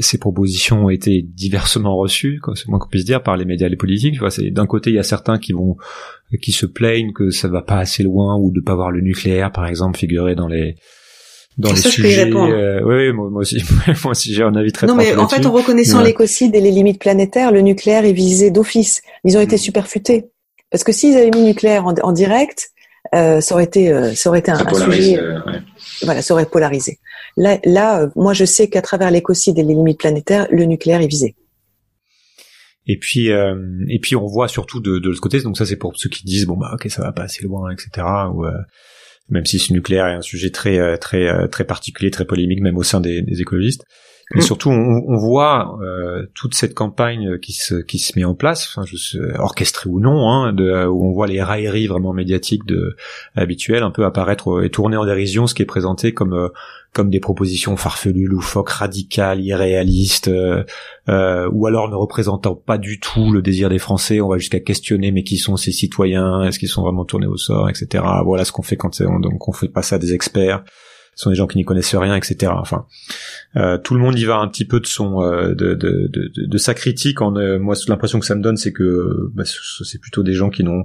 ces propositions ont été diversement reçues, c'est moins qu'on puisse dire, par les médias et les politiques. Tu vois, c'est d'un côté il y a certains qui vont, qui se plaignent que ça va pas assez loin ou de pas voir le nucléaire, par exemple, figurer dans les dans ça, les je sujets. Peux y euh, oui, oui, moi, moi aussi, moi aussi j'ai un avis très. Non, mais en fait, en reconnaissant ouais. l'écocide et les limites planétaires, le nucléaire est visé d'office. Ils ont été mmh. superfutés parce que s'ils avaient mis le nucléaire en, en direct, euh, ça aurait été, euh, ça aurait été un, un sujet. Euh, ouais. Voilà, ça aurait polarisé. Là, là euh, moi, je sais qu'à travers l'écocide et les limites planétaires, le nucléaire est visé. Et puis, euh, et puis on voit surtout de, de l'autre côté. Donc ça, c'est pour ceux qui disent bon bah ok, ça va pas assez loin, etc. Ou euh, même si ce nucléaire est un sujet très très très particulier, très polémique, même au sein des écologistes. Et surtout, on, on voit euh, toute cette campagne qui se qui se met en place, enfin, je sais, orchestrée ou non, hein, de, où on voit les railleries vraiment médiatiques de habituelles un peu apparaître et tourner en dérision ce qui est présenté comme euh, comme des propositions farfelues, loufoques, radicales, irréalistes, euh, euh, ou alors ne représentant pas du tout le désir des Français. On va jusqu'à questionner, mais qui sont ces citoyens? Est-ce qu'ils sont vraiment tournés au sort, etc. Voilà ce qu'on fait quand on, donc on fait passer à des experts ce sont des gens qui n'y connaissent rien, etc. Enfin, euh, tout le monde y va un petit peu de son euh, de, de, de, de, sa critique. En euh, moi, l'impression que ça me donne, c'est que bah, c'est plutôt des gens qui n'ont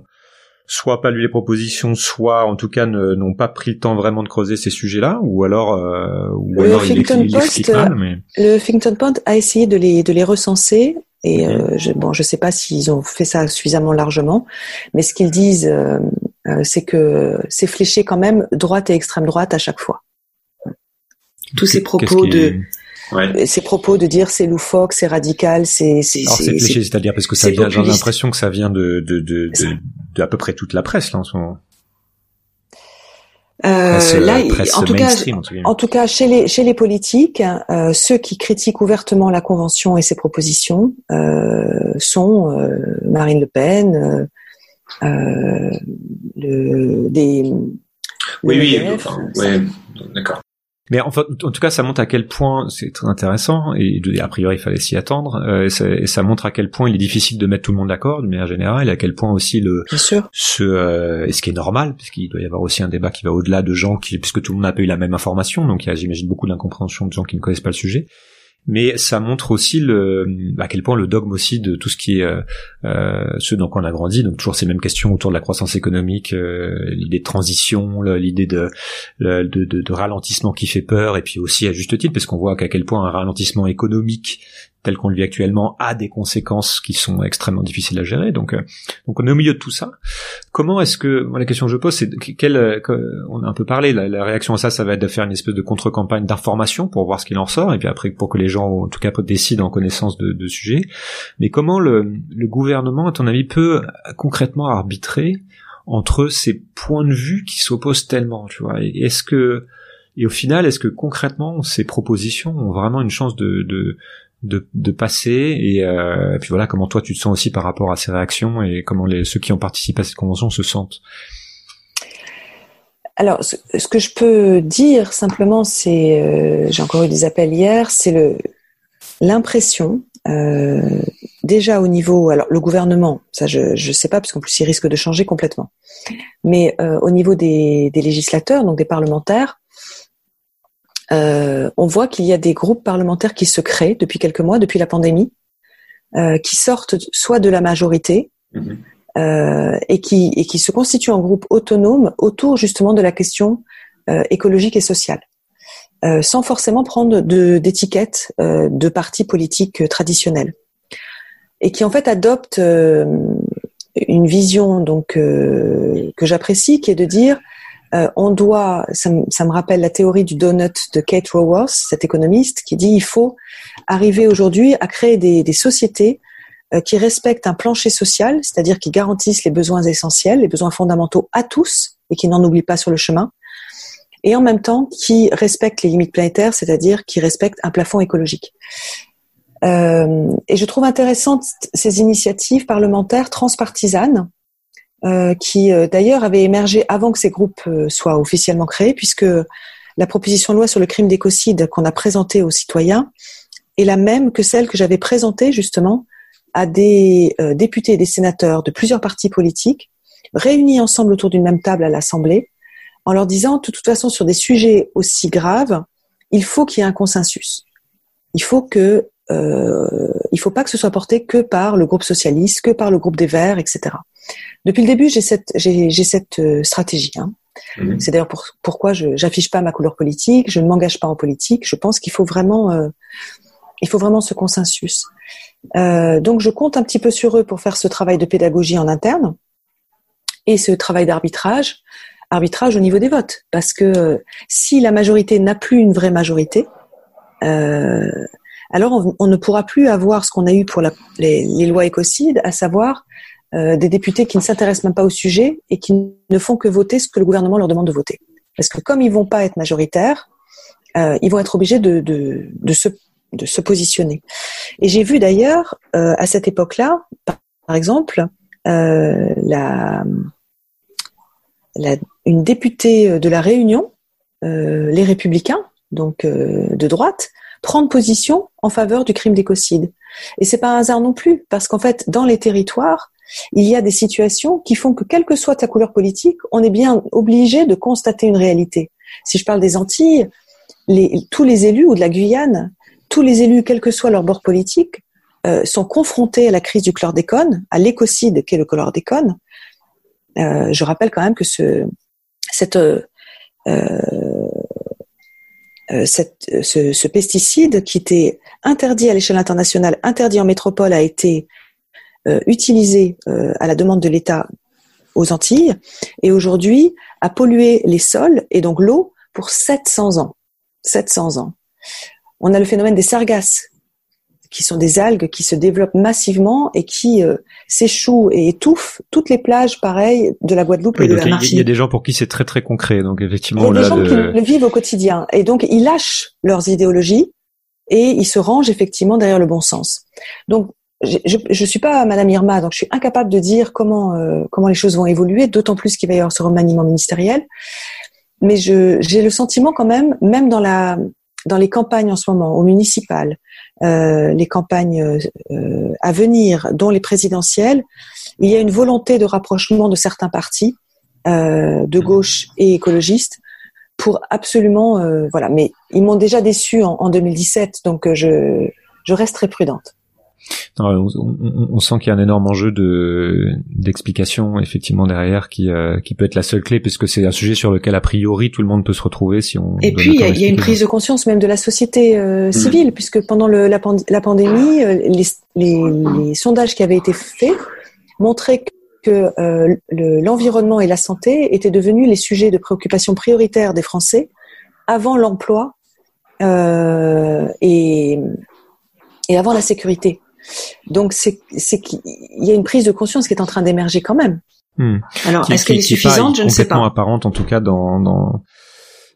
soit pas lu les propositions, soit en tout cas n'ont pas pris le temps vraiment de creuser ces sujets-là, ou alors, euh, ou le alors Huffington il, il Post, mal, mais... le Huffington Post a essayé de les de les recenser. Et euh, je, bon, je sais pas s'ils ont fait ça suffisamment largement, mais ce qu'ils disent, euh, c'est que c'est fléché quand même droite et extrême droite à chaque fois tous ces propos de ouais. ces propos de dire c'est loufoque, c'est radical, c'est c'est Alors c'est cliché, c'est-à-dire parce que ça vient, j'ai l'impression que ça vient de de, de, de de à peu près toute la presse là en ce moment. Euh, presse, là, presse en tout cas, en, en tout cas, chez les chez les politiques, euh, ceux qui critiquent ouvertement la convention et ses propositions euh, sont euh, Marine Le Pen, euh, le, des oui, oui, enfin, ouais, d'accord. Mais enfin, en tout cas, ça montre à quel point c'est très intéressant et, a priori il fallait s'y attendre. Euh, et, ça, et, ça, montre à quel point il est difficile de mettre tout le monde d'accord d'une manière générale, et à quel point aussi le Bien sûr. ce euh, et ce qui est normal, puisqu'il doit y avoir aussi un débat qui va au-delà de gens qui, puisque tout le monde n'a pas eu la même information, donc il y a j'imagine beaucoup d'incompréhension de gens qui ne connaissent pas le sujet mais ça montre aussi le, à quel point le dogme aussi de tout ce qui est euh, euh ce dont on a grandi, donc toujours ces mêmes questions autour de la croissance économique, euh, l'idée de transition, l'idée de, de, ralentissement qui fait peur, et puis aussi à juste titre, parce qu'on voit qu'à quel point un ralentissement économique tel qu'on le vit actuellement a des conséquences qui sont extrêmement difficiles à gérer. Donc, euh, donc on est au milieu de tout ça. Comment est-ce que la question que je pose, c'est quelle euh, on a un peu parlé, la, réaction à ça, ça va être de faire une espèce de contre-campagne d'information pour voir ce qu'il en sort, et puis après pour que les gens, en tout cas, décident en connaissance de, de sujet. Mais comment le, le gouvernement, à ton avis, peut concrètement arbitrer entre ces points de vue qui s'opposent tellement, tu vois? Est-ce que et au final, est-ce que concrètement ces propositions ont vraiment une chance de, de, de, de passer et, euh, puis voilà comment toi tu te sens aussi par rapport à ces réactions et comment les, ceux qui ont participé à cette convention se sentent. Alors, ce, que je peux dire simplement, c'est, euh, j'ai encore eu des appels hier, c'est le l'impression euh, déjà au niveau, alors le gouvernement, ça je ne sais pas parce qu'en plus il risque de changer complètement, mais euh, au niveau des, des législateurs, donc des parlementaires, euh, on voit qu'il y a des groupes parlementaires qui se créent depuis quelques mois, depuis la pandémie, euh, qui sortent soit de la majorité mhm. euh, et, qui, et qui se constituent en groupe autonome autour justement de la question écologique et sociale, sans forcément prendre d'étiquette de, de partis politiques traditionnels, et qui en fait adoptent une vision donc que j'apprécie, qui est de dire euh, on doit, ça, me rappelle la théorie du donut de Kate Raworth, cette économiste, qui dit il faut arriver aujourd'hui à créer des, sociétés euh, qui respectent un plancher social, c'est-à-dire qui garantissent les besoins essentiels, les besoins fondamentaux à tous et qui n'en oublient pas sur le chemin, et en même temps qui respectent les limites planétaires, c'est-à-dire qui respectent un plafond écologique. Euh, et je trouve intéressantes ces initiatives parlementaires transpartisanes euh, qui euh, d'ailleurs avait émergé avant que ces groupes euh, soient officiellement créés, puisque la proposition de loi sur le crime d'écocide qu'on a présentée aux citoyens est la même que celle que j'avais présentée justement à des députés et des sénateurs de plusieurs partis politiques réunis ensemble autour d'une même table à l'Assemblée, en leur disant de toute façon sur des sujets aussi graves, il faut qu'il y ait un consensus. Il faut que euh, il faut pas que ce soit porté que par le groupe socialiste, que par le groupe des Verts, etc. Depuis le début, j'ai cette, j'ai, cette euh, stratégie. Hein. Mhm. C'est d'ailleurs pour, pourquoi je j'affiche pas ma couleur politique, je ne m'engage pas en politique. Je pense qu'il faut vraiment, euh, il faut vraiment ce consensus. Euh, donc, je compte un petit peu sur eux pour faire ce travail de pédagogie en interne et ce travail d'arbitrage, arbitrage au niveau des votes, parce que si la majorité n'a plus une vraie majorité, euh, alors on, ne pourra plus avoir ce qu'on a eu pour les, les, lois écocides, à savoir euh, des députés qui ne s'intéressent même pas au sujet et qui ne font que voter ce que le gouvernement leur demande de voter. Parce que comme ils vont pas être majoritaires, euh, ils vont être obligés de, de, de, se, de se positionner. Et j'ai vu d'ailleurs euh, à cette époque-là, par, exemple, euh, la, la, une députée de la Réunion, euh, les Républicains, donc euh, de droite, prendre position en faveur du crime d'écocide. Et c'est pas un hasard non plus, parce qu'en fait, dans les territoires, il y a des situations qui font que, quelle que soit ta couleur politique, on est bien obligé de constater une réalité. Si je parle des Antilles, les, tous les élus ou de la Guyane, tous les élus, quel que soit leur bord politique, euh, sont confrontés à la crise du chlordécone, à l'écocide qu'est le chlordécone. Euh, je rappelle quand même que ce, cette, euh, ce, pesticide qui était interdit à l'échelle internationale, interdit en métropole, a été utilisé euh, à la demande de l'État aux Antilles et aujourd'hui a pollué les sols et donc l'eau pour 700 ans. 700 ans. On a le phénomène des sargasses qui sont des algues qui se développent massivement et qui euh, s'échouent et étouffent toutes les plages, pareilles de la Guadeloupe et de la Martinique. Il y a des gens pour qui c'est très très concret, donc effectivement. Il y a des gens qui le vivent au quotidien et donc ils lâchent leurs idéologies et ils se rangent effectivement derrière le bon sens. Donc je, je suis pas Madame Irma, donc je suis incapable de dire comment euh, comment les choses vont évoluer, d'autant plus qu'il va y avoir ce remaniement ministériel. mais j'ai le sentiment quand même, même dans la dans les campagnes en ce moment, aux municipales, euh, les campagnes euh, à venir, dont les présidentielles, il y a une volonté de rapprochement de certains partis, euh, de gauche et écologistes, pour absolument, euh, voilà. Mais ils m'ont déjà déçu en, en 2017, donc euh, je je reste très prudente. Non, on, on, on, sent qu'il y a un énorme enjeu de d'explication effectivement derrière qui euh, qui peut être la seule clé puisque c'est un sujet sur lequel a priori tout le monde peut se retrouver si on et puis il y, a, y a une prise de conscience même de la société euh, mmh. civile puisque pendant le, la, pand la, pandémie euh, les, les, les, sondages qui avaient été faits montraient que euh, l'environnement et la santé étaient devenus les sujets de préoccupation prioritaires des Français avant l'emploi et et avant la sécurité. Donc c'est c'est qu'il y a une prise de conscience qui est en train d'émerger quand même. Hmm. Alors est-ce qu'elle est suffisante? Je ne sais pas. apparente en tout cas dans, dans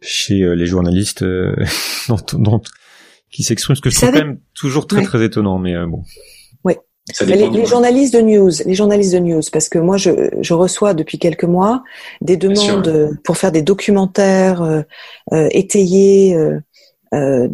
chez euh, les journalistes euh, dont, dont, qui s'expriment, ce que je trouve quand même toujours très très étonnant, mais euh, bon. Oui. Les, les, journalistes de news, les journalistes de news, parce que moi je, je reçois depuis quelques mois des demandes pour faire des documentaires euh, euh étayés euh,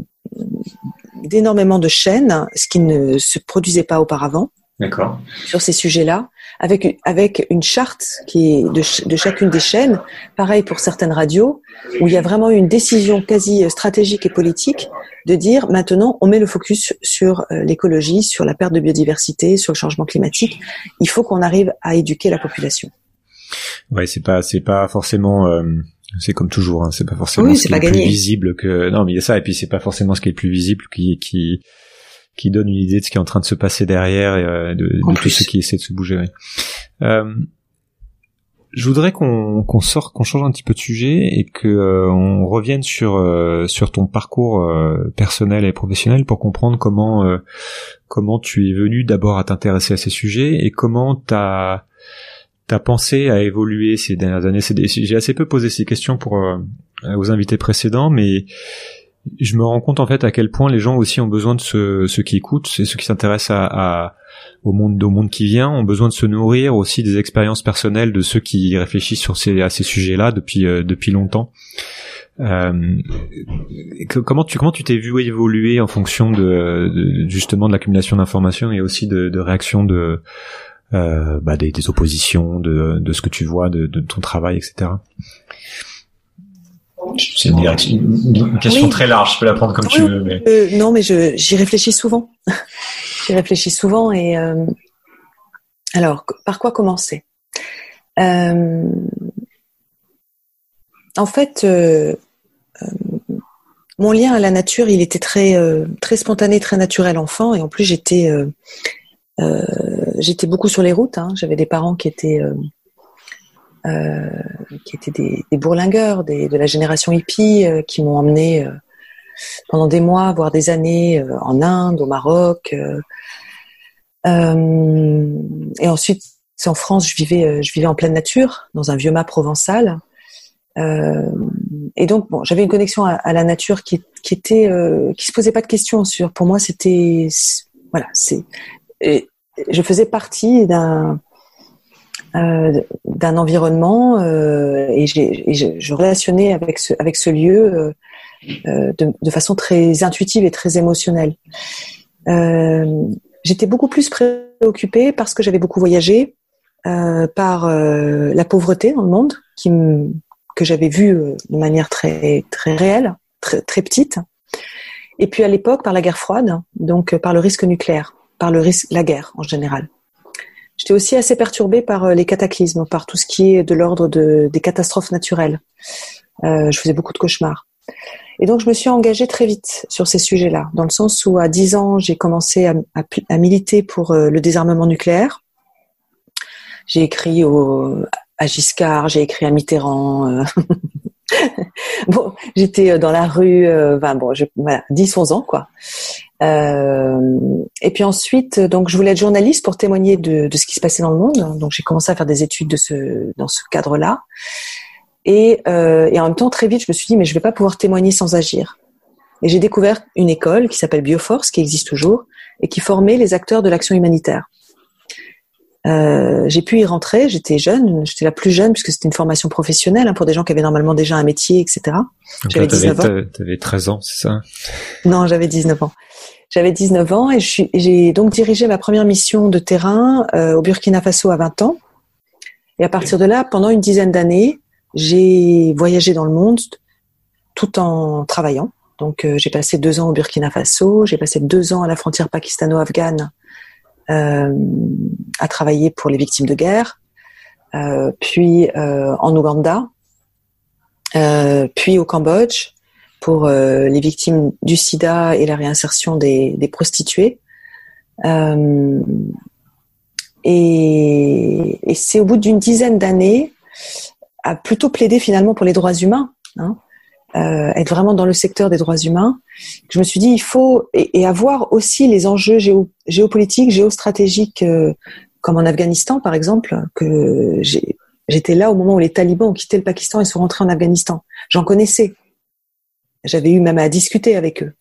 d'énormément de chaînes, ce qui ne se produisait pas auparavant. D'accord. Sur ces sujets-là, avec avec une charte qui est de, de, chacune des chaînes, pareil pour certaines radios, où il y a vraiment une décision quasi stratégique et politique de dire maintenant on met le focus sur euh, l'écologie, sur la perte de biodiversité, sur le changement climatique. Il faut qu'on arrive à éduquer la population. Ouais, c'est pas c'est pas forcément euh, c'est comme toujours, hein, c'est pas forcément ce qui est, le plus visible que non, mais il y a ça et puis c'est pas forcément ce qui est le plus visible qui qui qui donne une idée de ce qui est en train de se passer derrière et euh, de, de tout ce qui essaie de se bouger. Euh, je voudrais qu'on qu'on sorte, qu'on change un petit peu de sujet et que euh, on revienne sur euh, sur ton parcours euh, personnel et professionnel pour comprendre comment comment tu es venu d'abord à t'intéresser à ces sujets et comment t'as ta pensée a évolué ces dernières années J'ai assez peu posé ces questions pour euh, aux invités précédents, mais je me rends compte en fait à quel point les gens aussi ont besoin de ceux, ceux qui écoutent, c'est ceux qui s'intéressent à, au monde, au monde qui vient, ont besoin de se nourrir aussi des expériences personnelles de ceux qui réfléchissent sur ces, à ces sujets-là depuis euh, depuis longtemps. Euh, comment tu comment tu t'es vu évoluer en fonction de, justement de l'accumulation d'informations et aussi de réactions de euh, bah, des, des, oppositions, de, de, ce que tu vois, de, de ton travail, etc. C'est une, une, question très large, je peux la prendre comme tu veux. Mais... Euh, non, mais j'y réfléchis souvent. j'y réfléchis souvent et euh, alors par quoi commencer? Euh, En fait, mon lien à la nature, il était très très spontané, très naturel enfant, et en plus j'étais j'étais beaucoup sur les routes. Hein. J'avais des parents qui étaient euh, euh, qui étaient des, bourlingueurs, de la génération hippie, qui m'ont emmené pendant des mois, voire des années, en Inde, au Maroc. et ensuite, en France, je vivais, je vivais en pleine nature, dans un vieux mât provençal. Euh, et donc, bon, j'avais une connexion à, la nature qui, qui était, euh, qui se posait pas de questions sur. Pour moi, c'était, voilà, c'est je faisais partie d'un euh, d'un environnement euh, et, je, relationnais avec ce, avec ce lieu euh, de, façon très intuitive et très émotionnelle. J'étais beaucoup plus préoccupée parce que j'avais beaucoup voyagé, par la pauvreté dans le monde que j'avais vue de manière très très réelle, très, très petite. Et puis à l'époque par la guerre froide, donc par le risque nucléaire par le risque, la guerre en général. J'étais aussi assez perturbée par euh, les cataclysmes, par tout ce qui est de l'ordre de, des catastrophes naturelles. Euh, je faisais beaucoup de cauchemars. Et donc, je me suis engagée très vite sur ces sujets-là, dans le sens où, à 10 ans, j'ai commencé à, militer pour euh, le désarmement nucléaire. J'ai écrit au, à Giscard, j'ai écrit à Mitterrand. Bon, j'étais dans la rue, enfin bon, voilà, 10-11 ans, quoi. Euh, et puis ensuite, donc je voulais être journaliste pour témoigner de, de ce qui se passait dans le monde. Donc j'ai commencé à faire des études de ce, dans ce cadre-là. Et, euh, et en même temps, très vite, je me suis dit, mais je vais pas pouvoir témoigner sans agir. Et j'ai découvert une école qui s'appelle Bioforce, qui existe toujours, et qui formait les acteurs de l'action humanitaire. Euh, j'ai pu y rentrer. J'étais jeune, j'étais la plus jeune puisque c'était une formation professionnelle hein, pour des gens qui avaient normalement déjà un métier, etc. J'avais 19 ans. T'avais 13 ans, c'est ça? Non, j'avais 19 ans. J'avais 19 ans et j'ai donc dirigé ma première mission de terrain euh, au Burkina Faso à 20 ans. Et à partir de là, pendant une dizaine d'années, j'ai voyagé dans le monde tout en travaillant. Donc euh, j'ai passé deux ans au Burkina Faso, j'ai passé deux ans à la frontière pakistano-afghane euh, à travailler pour les victimes de guerre, euh, puis euh, en Ouganda, euh, puis au Cambodge pour euh, les victimes du sida et la réinsertion des, des prostituées. et, et c'est au bout d'une dizaine d'années à plutôt plaider finalement pour les droits humains, hein, euh, être vraiment dans le secteur des droits humains, je me suis dit il faut et, et avoir aussi les enjeux géo, géopolitiques, géostratégiques, euh, comme en Afghanistan par exemple, que j'étais là au moment où les talibans ont quitté le Pakistan et sont rentrés en Afghanistan. J'en connaissais. J'avais eu même à discuter avec eux.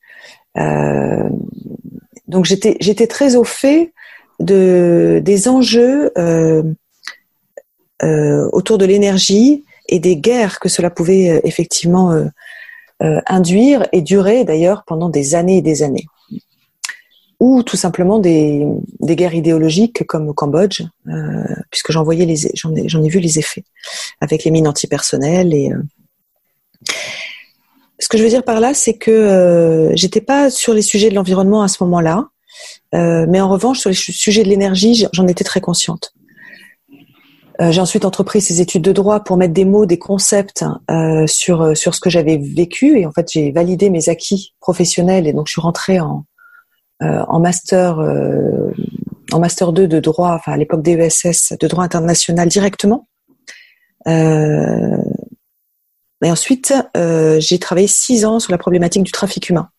Euh, donc j'étais j'étais très au fait de des enjeux euh, euh, autour de l'énergie et des guerres que cela pouvait euh, effectivement euh, euh, induire et durer d'ailleurs pendant des années et des années. Ou tout simplement des, guerres idéologiques comme au Cambodge, puisque j'en ai, vu les effets avec les mines antipersonnelles et ce que je veux dire par là, c'est que euh, j'étais pas sur les sujets de l'environnement à ce moment-là, mais en revanche sur les sujets de l'énergie, j'en étais très consciente. Euh, j'ai ensuite entrepris ces études de droit pour mettre des mots, des concepts euh, sur euh, sur ce que j'avais vécu et en fait j'ai validé mes acquis professionnels et donc je suis rentrée en euh, en master euh, en master 2 de droit, enfin à l'époque DESS de droit international directement. et ensuite j'ai travaillé six ans sur la problématique du trafic humain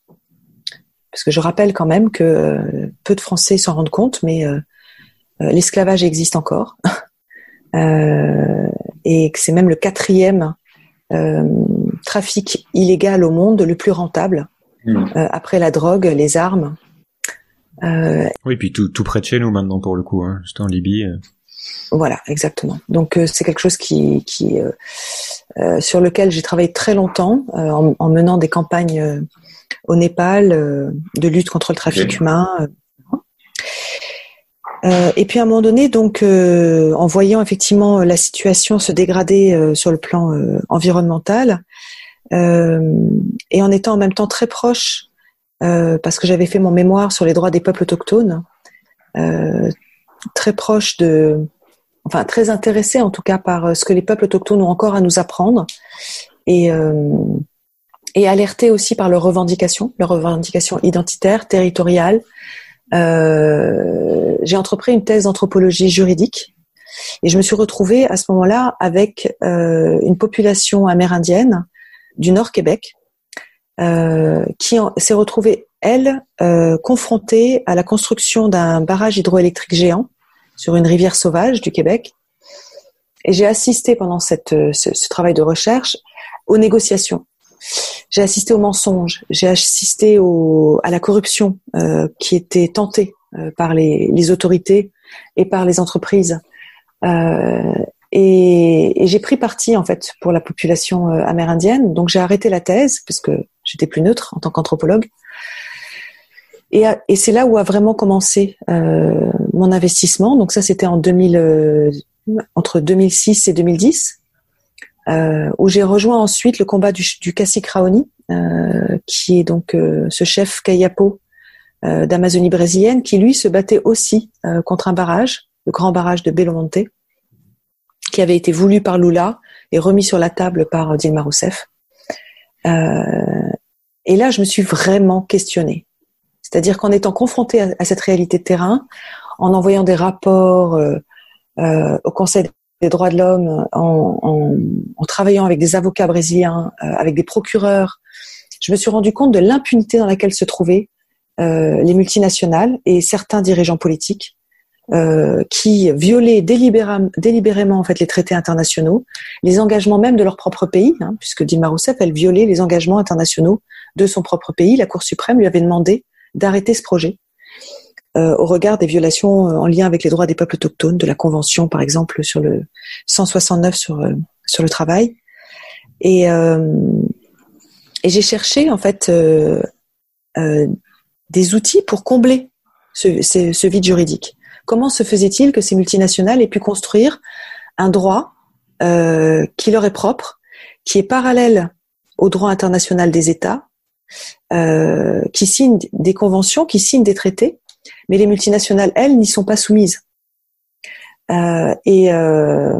parce que je rappelle quand même que peu de Français s'en rendent compte, mais l'esclavage existe encore. Euh, et que c'est même le quatrième euh, trafic illégal au monde, le plus rentable, mmh. euh, après la drogue, les armes. Euh, oui, puis tout, tout près de chez nous maintenant pour le coup, hein, juste en Libye. Voilà, exactement. Donc c'est quelque chose qui, qui sur lequel j'ai travaillé très longtemps en, en, menant des campagnes au Népal de lutte contre le trafic okay. humain. Euh, et puis à un moment donné, donc, euh, en voyant effectivement la situation se dégrader euh, sur le plan euh, environnemental, euh, et en étant en même temps très proche, parce que j'avais fait mon mémoire sur les droits des peuples autochtones, très proche de, enfin très intéressé en tout cas par ce que les peuples autochtones ont encore à nous apprendre, et et alerté aussi par leurs revendications, leurs revendications identitaires, territoriales, euh, j'ai entrepris une thèse d'anthropologie juridique et je me suis retrouvée à ce moment-là avec euh, une population amérindienne du Nord Québec euh, qui s'est retrouvée, elle, confrontée à la construction d'un barrage hydroélectrique géant sur une rivière sauvage du Québec. Et j'ai assisté pendant ce travail de recherche aux négociations j'ai assisté aux mensonges, j'ai assisté à la corruption euh, qui était tentée euh, par les, autorités et par les entreprises. Euh, et, j'ai pris parti en fait pour la population amérindienne. Donc j'ai arrêté la thèse parce que j'étais plus neutre en tant qu'anthropologue. Et, c'est là où a vraiment commencé mon investissement. Donc ça c'était en 2000, entre 2006 et 2010 euh, où j'ai rejoint ensuite le combat du, du cacique Raoni, euh, qui est donc euh, ce chef Kayapo euh, d'Amazonie brésilienne, qui lui se battait aussi euh, contre un barrage, le grand barrage de Belo Monte, qui avait été voulu par Lula et remis sur la table par Dilma Rousseff. et là, je me suis vraiment questionnée. C'est-à-dire qu'en étant confrontée à, à, cette réalité de terrain, en envoyant des rapports au Conseil des droits de l'homme, en, en, travaillant avec des avocats brésiliens, euh, avec des procureurs, je me suis rendu compte de l'impunité dans laquelle se trouvaient euh, les multinationales et certains dirigeants politiques euh, qui violaient délibérément, délibérément en fait les traités internationaux, les engagements même de leur propre pays, hein, puisque Dilma Rousseff elle violait les engagements internationaux de son propre pays. La Cour suprême lui avait demandé d'arrêter ce projet. Euh, au regard des violations euh, en lien avec les droits des peuples autochtones, de la Convention par exemple sur le 169 sur, euh, sur le travail. Et, j'ai cherché en fait des outils pour combler ce, vide juridique. Comment se faisait-il que ces multinationales aient pu construire un droit qui leur est propre, qui est parallèle au droit international des États, qui signent des conventions, qui signent des traités, mais les multinationales, elles, n'y sont pas soumises. Euh, et, euh,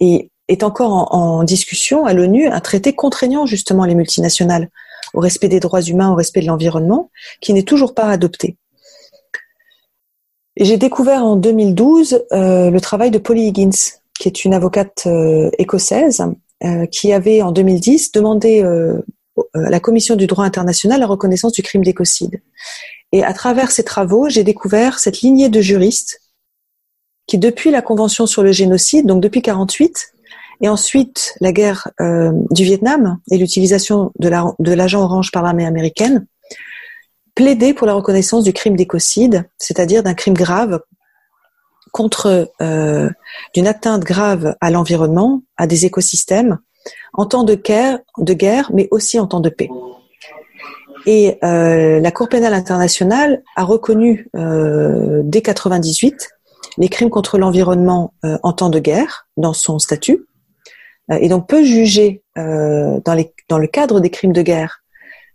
et, est encore en, discussion à l'ONU un traité contraignant justement les multinationales au respect des droits humains, au respect de l'environnement, qui n'est toujours pas adopté. J'ai découvert en 2012 euh, le travail de Polly Higgins, qui est une avocate écossaise, qui avait en 2010 demandé à la Commission du droit international la reconnaissance du crime d'écocide. Et à travers ces travaux, j'ai découvert cette lignée de juristes qui, depuis la Convention sur le génocide, donc depuis 48, et ensuite la guerre euh, du Vietnam et l'utilisation de l'agent la, orange par l'armée américaine, plaidaient pour la reconnaissance du crime d'écocide, c'est-à-dire d'un crime grave contre euh, d'une atteinte grave à l'environnement, à des écosystèmes, en temps de guerre, mais aussi en temps de paix. Et euh, la Cour pénale internationale a reconnu euh, dès 98 les crimes contre l'environnement euh, en temps de guerre dans son statut, euh, et donc peut juger euh, dans, les, dans le cadre des crimes de guerre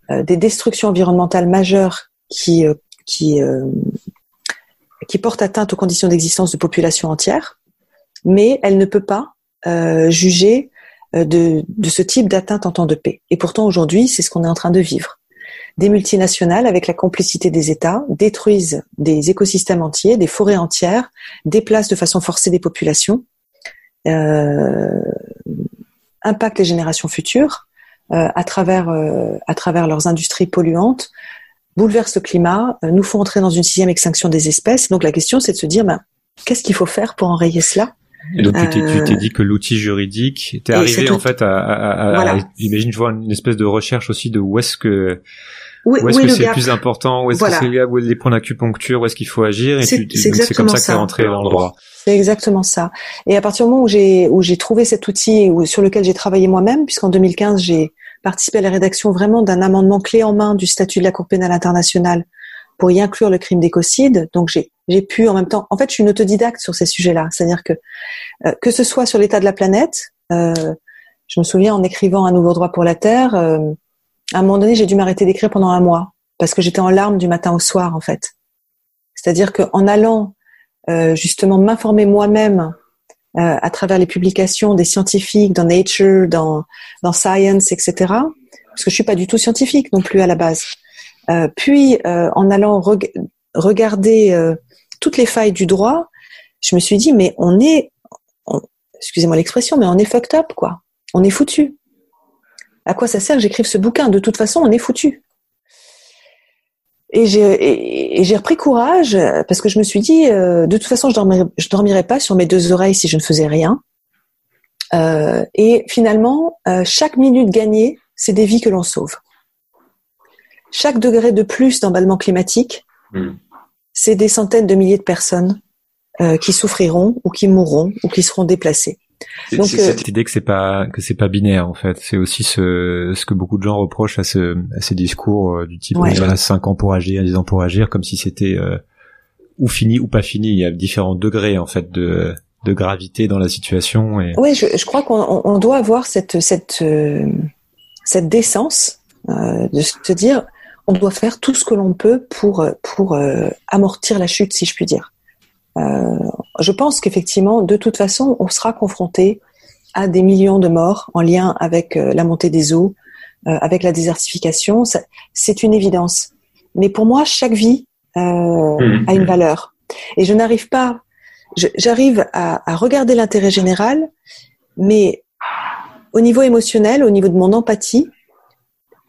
des destructions environnementales majeures qui qui qui portent atteinte aux conditions d'existence de populations entières, mais elle ne peut pas juger de, de ce type d'atteinte en temps de paix. Et pourtant aujourd'hui, c'est ce qu'on est en train de vivre des multinationales, avec la complicité des États, détruisent des écosystèmes entiers, des forêts entières, déplacent de façon forcée des populations, euh, impactent les générations futures euh, à travers euh, à travers leurs industries polluantes, bouleversent le climat, euh, nous font entrer dans une sixième extinction des espèces. Donc la question, c'est de se dire, ben, qu'est-ce qu'il faut faire pour enrayer cela? Et donc tu t'es, dit que l'outil juridique, t'es arrivé en fait à, à, à, à j'imagine, je vois une espèce de recherche aussi de où est-ce que où, est-ce que c'est le plus important Où est-ce que c'est là où les points d'acupuncture Où est-ce qu'il faut agir Et c'est, c'est comme ça que tu es rentré dans le droit. C'est exactement ça. Et à partir du moment où j'ai où j'ai trouvé cet outil où, sur lequel j'ai travaillé moi-même, puisqu'en 2015 j'ai participé à la rédaction vraiment d'un amendement clé en main du statut de la Cour pénale internationale pour y inclure le crime d'écocide. Donc j'ai pu en même temps. En fait, je suis une autodidacte sur ces sujets-là. C'est-à-dire que euh, que ce soit sur l'état de la planète, euh, je me souviens en écrivant un nouveau droit pour la Terre. Euh, à un moment donné, j'ai dû m'arrêter d'écrire pendant un mois parce que j'étais en larmes du matin au soir, en fait. C'est-à-dire qu'en allant justement m'informer moi-même à travers les publications des scientifiques dans Nature, dans, dans Science, etc., parce que je suis pas du tout scientifique non plus à la base. Euh, puis, euh, en allant regarder euh, toutes les failles du droit, je me suis dit, mais on est, excusez-moi l'expression, mais on est fucked up, quoi. On est foutu à quoi ça sert j'écrive ce bouquin? De toute façon, on est foutu. Et j'ai repris courage parce que je me suis dit, de toute façon, je dormirais, pas sur mes deux oreilles si je ne faisais rien. Euh, et finalement, chaque minute gagnée, c'est des vies que l'on sauve. Chaque degré de plus d'emballement climatique, hmm. c'est des centaines de milliers de personnes qui souffriront ou qui mourront ou qui seront déplacées. Donc c'est cette idée que c'est pas que c'est pas binaire en fait. C'est aussi ce ce que beaucoup de gens reprochent à ce à ces discours euh, du type ouais. il reste 5 ans pour agir, 10 ans pour agir, comme si c'était euh, ou fini ou pas fini. Il y a différents degrés en fait de de gravité dans la situation. Et... Oui, je, je crois qu'on on doit avoir cette cette euh, cette décence de se dire on doit faire tout ce que l'on peut pour pour amortir la chute, si je puis dire. Euh, je pense qu'effectivement, de toute façon, on sera confronté à des millions de morts en lien avec euh, la montée des eaux, euh, avec la désertification. C'est une évidence. Mais pour moi, chaque vie mmh. a une valeur. Et je n'arrive pas, j'arrive à, à, regarder l'intérêt général, mais au niveau émotionnel, au niveau de mon empathie,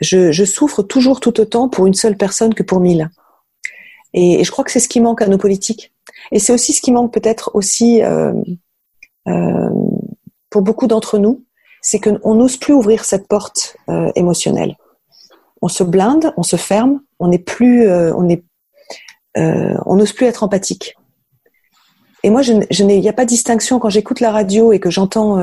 je, souffre toujours tout autant pour une seule personne que pour mille. Et, je crois que c'est ce qui manque à nos politiques. Et c'est aussi ce qui manque peut-être aussi euh, euh, pour beaucoup d'entre nous, c'est qu'on n'ose plus ouvrir cette porte euh, émotionnelle. On se blinde, on se ferme, on n'est plus, on on n'ose plus être empathique. Et moi, je, il n'y a pas de distinction quand j'écoute la radio et que j'entends,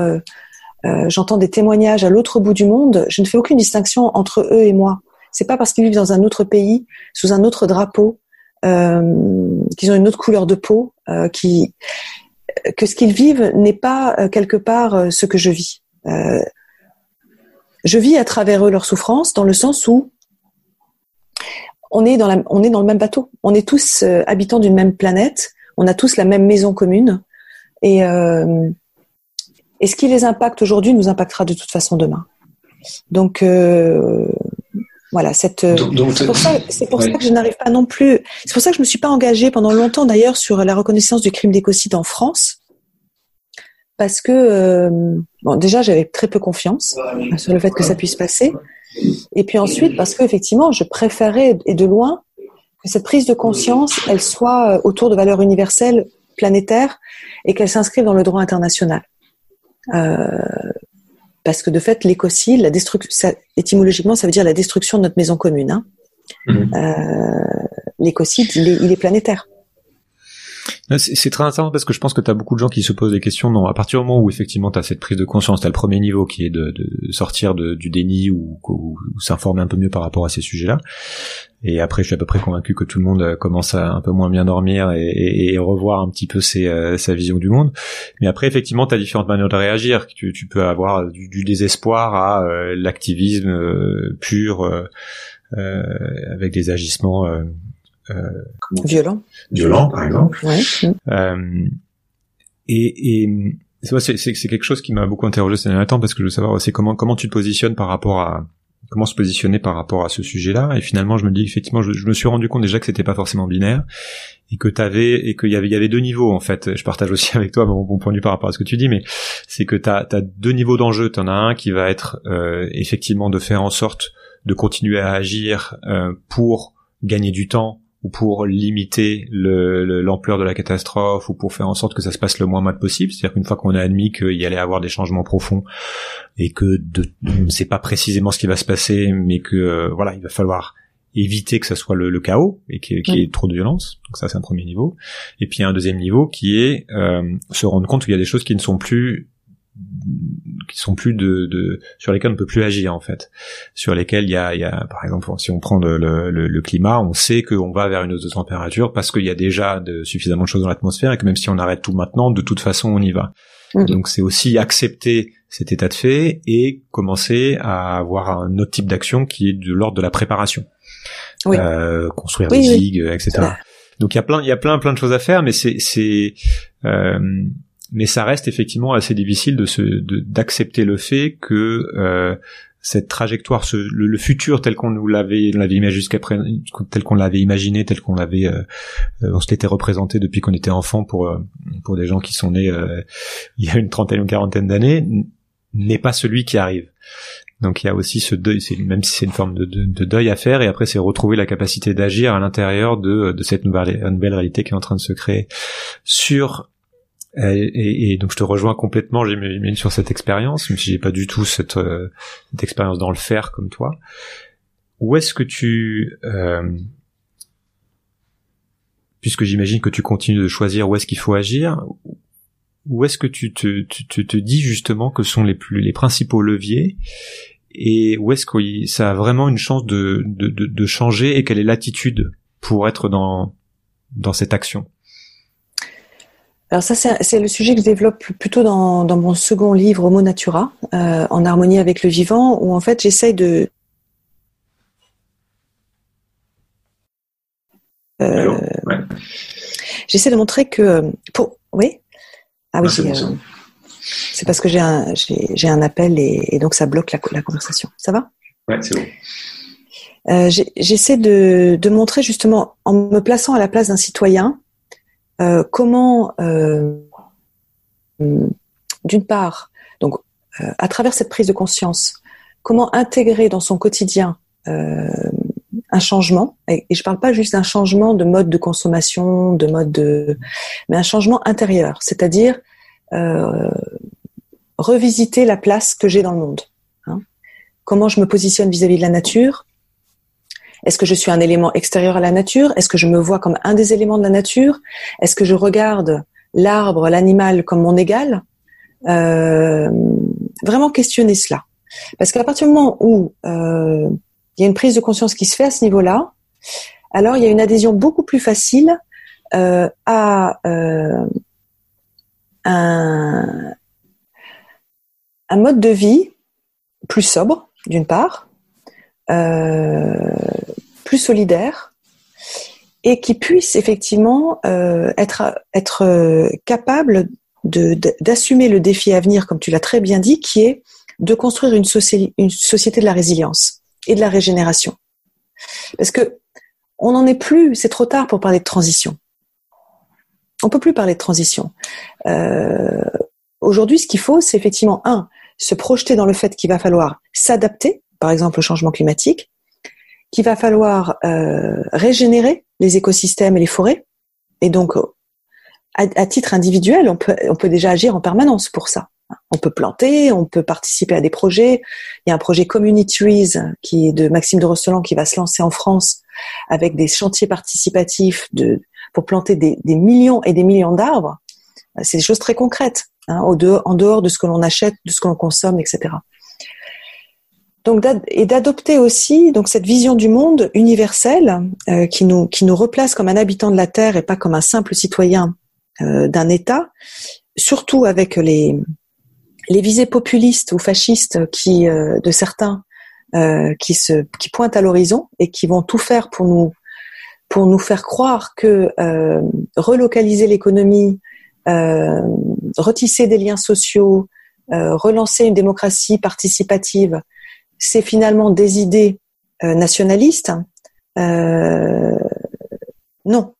euh, j'entends des témoignages à l'autre bout du monde. Je ne fais aucune distinction entre eux et moi. C'est pas parce qu'ils vivent dans un autre pays, sous un autre drapeau, euh, qu'ils ont une autre couleur de peau, euh, qui, que ce qu'ils vivent n'est pas euh, quelque part euh, ce que je vis. Je vis à travers eux leur souffrance dans le sens où on est dans, la, on est dans le même bateau. On est tous habitants d'une même planète. On a tous la même maison commune. Et, euh, et ce qui les impacte aujourd'hui nous impactera de toute façon demain. Donc euh, voilà, cette. C'est pour, ça, c'est pour ça que je n'arrive pas non plus. C'est pour ça que je me suis pas engagée pendant longtemps d'ailleurs sur la reconnaissance du crime d'écocide en France, parce que euh, bon, déjà j'avais très peu confiance sur le fait que ça puisse passer, et puis ensuite parce que effectivement je préférais et de loin que cette prise de conscience elle soit euh, autour de valeurs universelles planétaires et qu'elle s'inscrive dans le droit international. Euh, parce que de fait, l'écocide, la destruction, ça, étymologiquement, ça veut dire la destruction de notre maison commune. Hein. Mhm. Euh, l'écocide, il est, il est planétaire. C'est très intéressant parce que je pense que tu as beaucoup de gens qui se posent des questions. Non, à partir du moment où effectivement tu as cette prise de conscience, tu as le premier niveau qui est de, de sortir de, du déni ou, ou, ou s'informer un peu mieux par rapport à ces sujets-là. Et après, je suis à peu près convaincu que tout le monde euh, commence à un peu moins bien dormir et, et, et revoir un petit peu ses, euh, sa vision du monde. Mais après, effectivement, tu as différentes manières de réagir. Tu, tu peux avoir du, du désespoir à euh, l'activisme euh, pur, euh, euh, avec des agissements euh, Violent. violents, par exemple. Ouais. Euh, et, et c'est c'est quelque chose qui m'a beaucoup interrogé ces derniers temps parce que je veux savoir c'est comment comment tu te positionnes par rapport à comment se positionner par rapport à ce sujet-là et finalement je me dis effectivement je, je me suis rendu compte déjà que c'était pas forcément binaire et que t'avais et qu'il y avait il y avait deux niveaux en fait je partage aussi avec toi mon, mon point de vue par rapport à ce que tu dis mais c'est que t'as as deux niveaux d'enjeu t'en as un qui va être euh, effectivement de faire en sorte de continuer à agir euh, pour gagner du temps ou pour limiter le- le- l'ampleur de la catastrophe ou pour faire en sorte que ça se passe le moins mal possible. C'est-à-dire qu'une fois qu'on a admis qu'il y allait avoir des changements profonds et que de, on ne sait pas précisément ce qui va se passer, mais que euh, voilà, il va falloir éviter que ça soit le, le chaos et qu'il qu'il y ait trop de violence. Donc ça, c'est un premier niveau. Et puis il y a un deuxième niveau qui est euh, se rendre compte qu'il y a des choses qui ne sont plus qui sont plus de, de sur lesquelles on ne peut plus agir en fait sur lesquels il y a, il y a par exemple si on prend le, le, le- climat on sait qu'on va vers une hausse de température parce qu'il y a déjà de, suffisamment de choses dans l'atmosphère et que même si on arrête tout maintenant de toute façon on y va Mhm. donc c'est aussi accepter cet état de fait et commencer à avoir un autre type d'action qui est de l'ordre de la préparation Oui. Euh, construire Oui, des oui. digues etc donc il y a plein il y a plein plein de choses à faire mais c'est c'est euh, mais ça reste effectivement assez difficile de se d'accepter le fait que euh, cette trajectoire, ce, le, le futur tel qu'on nous l'avait, l'avait imaginé tel qu'on l'avait imaginé, tel qu'on l'avait, euh, euh, on se l'était représenté depuis qu'on était enfant pour euh, pour des gens qui sont nés euh, il y a une trentaine ou quarantaine d'années, n'est pas celui qui arrive. Donc il y a aussi ce deuil, même si c'est une forme de, de- de deuil à faire, et après c'est retrouver la capacité d'agir à l'intérieur de, de cette nouvelle, nouvelle réalité qui est en train de se créer sur et, donc je te rejoins complètement, j'imagine, sur cette expérience, même si j'ai pas du tout cette, euh, cette expérience dans le faire comme toi. Où est-ce que tu, euh, puisque j'imagine que tu continues de choisir où est-ce qu'il faut agir, où est-ce que tu te, tu, te dis justement que sont les plus les principaux leviers et où est-ce que ça a vraiment une chance de, de, de, de changer et quelle est l'attitude pour être dans dans cette action? Alors ça, c'est le sujet que je développe plutôt dans, dans mon second livre, Homo Natura, euh, en harmonie avec le vivant, où en fait j'essaye de... Euh, Ouais. J'essaie de montrer que... Pour... Oui? Ah oui, Ah, c'est bon, euh, c'est parce que j'ai un, un appel et, et donc ça bloque la, la conversation. Ça va? Ouais, c'est bon. Euh, J'essaie de, de montrer justement, en me plaçant à la place d'un citoyen, euh, comment, euh, d'une part, donc euh, à travers cette prise de conscience, comment intégrer dans son quotidien un changement, et, je parle pas juste d'un changement de mode de consommation, de mode de, mais un changement intérieur, c'est-à-dire revisiter la place que j'ai dans le monde. hein. Comment je me positionne vis-à-vis de la nature, Est-ce que je suis un élément extérieur à la nature? Est-ce que je me vois comme un des éléments de la nature? Est-ce que je regarde l'arbre, l'animal comme mon égal? Euh, Vraiment questionner cela. Parce qu'à partir du moment où euh, il y a une prise de conscience qui se fait à ce niveau-là, alors il y a une adhésion beaucoup plus facile euh, à un, mode de vie plus sobre, d'une part, plus solidaire, et qui puisse effectivement euh, être, être euh, capable d'assumer le défi à venir, comme tu l'as très bien dit, qui est de construire une, société de la résilience et de la régénération. Parce que on n'en est plus, c'est trop tard pour parler de transition. On peut plus parler de transition. Euh, aujourd'hui, ce qu'il faut, c'est effectivement un, se projeter dans le fait qu'il va falloir s'adapter, par exemple au changement climatique, qu'il va falloir euh, régénérer les écosystèmes et les forêts, et donc à, titre individuel, on peut, déjà agir en permanence pour ça. On peut planter, on peut participer à des projets. Il y a un projet Communities qui est de Maxime de Rosselan qui va se lancer en France avec des chantiers participatifs de, pour planter des, millions et des millions d'arbres. C'est des choses très concrètes, hein, en dehors de ce que l'on achète, de ce que l'on consomme, etc. Donc, et d'adopter aussi donc cette vision du monde universelle euh, qui nous qui nous replace comme un habitant de la terre et pas comme un simple citoyen euh, d'un État, surtout avec les les visées populistes ou fascistes qui euh, de certains euh, qui se qui pointent à l'horizon et qui vont tout faire pour nous pour nous faire croire que euh, relocaliser l'économie, euh, retisser des liens sociaux, relancer une démocratie participative, c'est finalement des idées euh, nationalistes. Euh, non.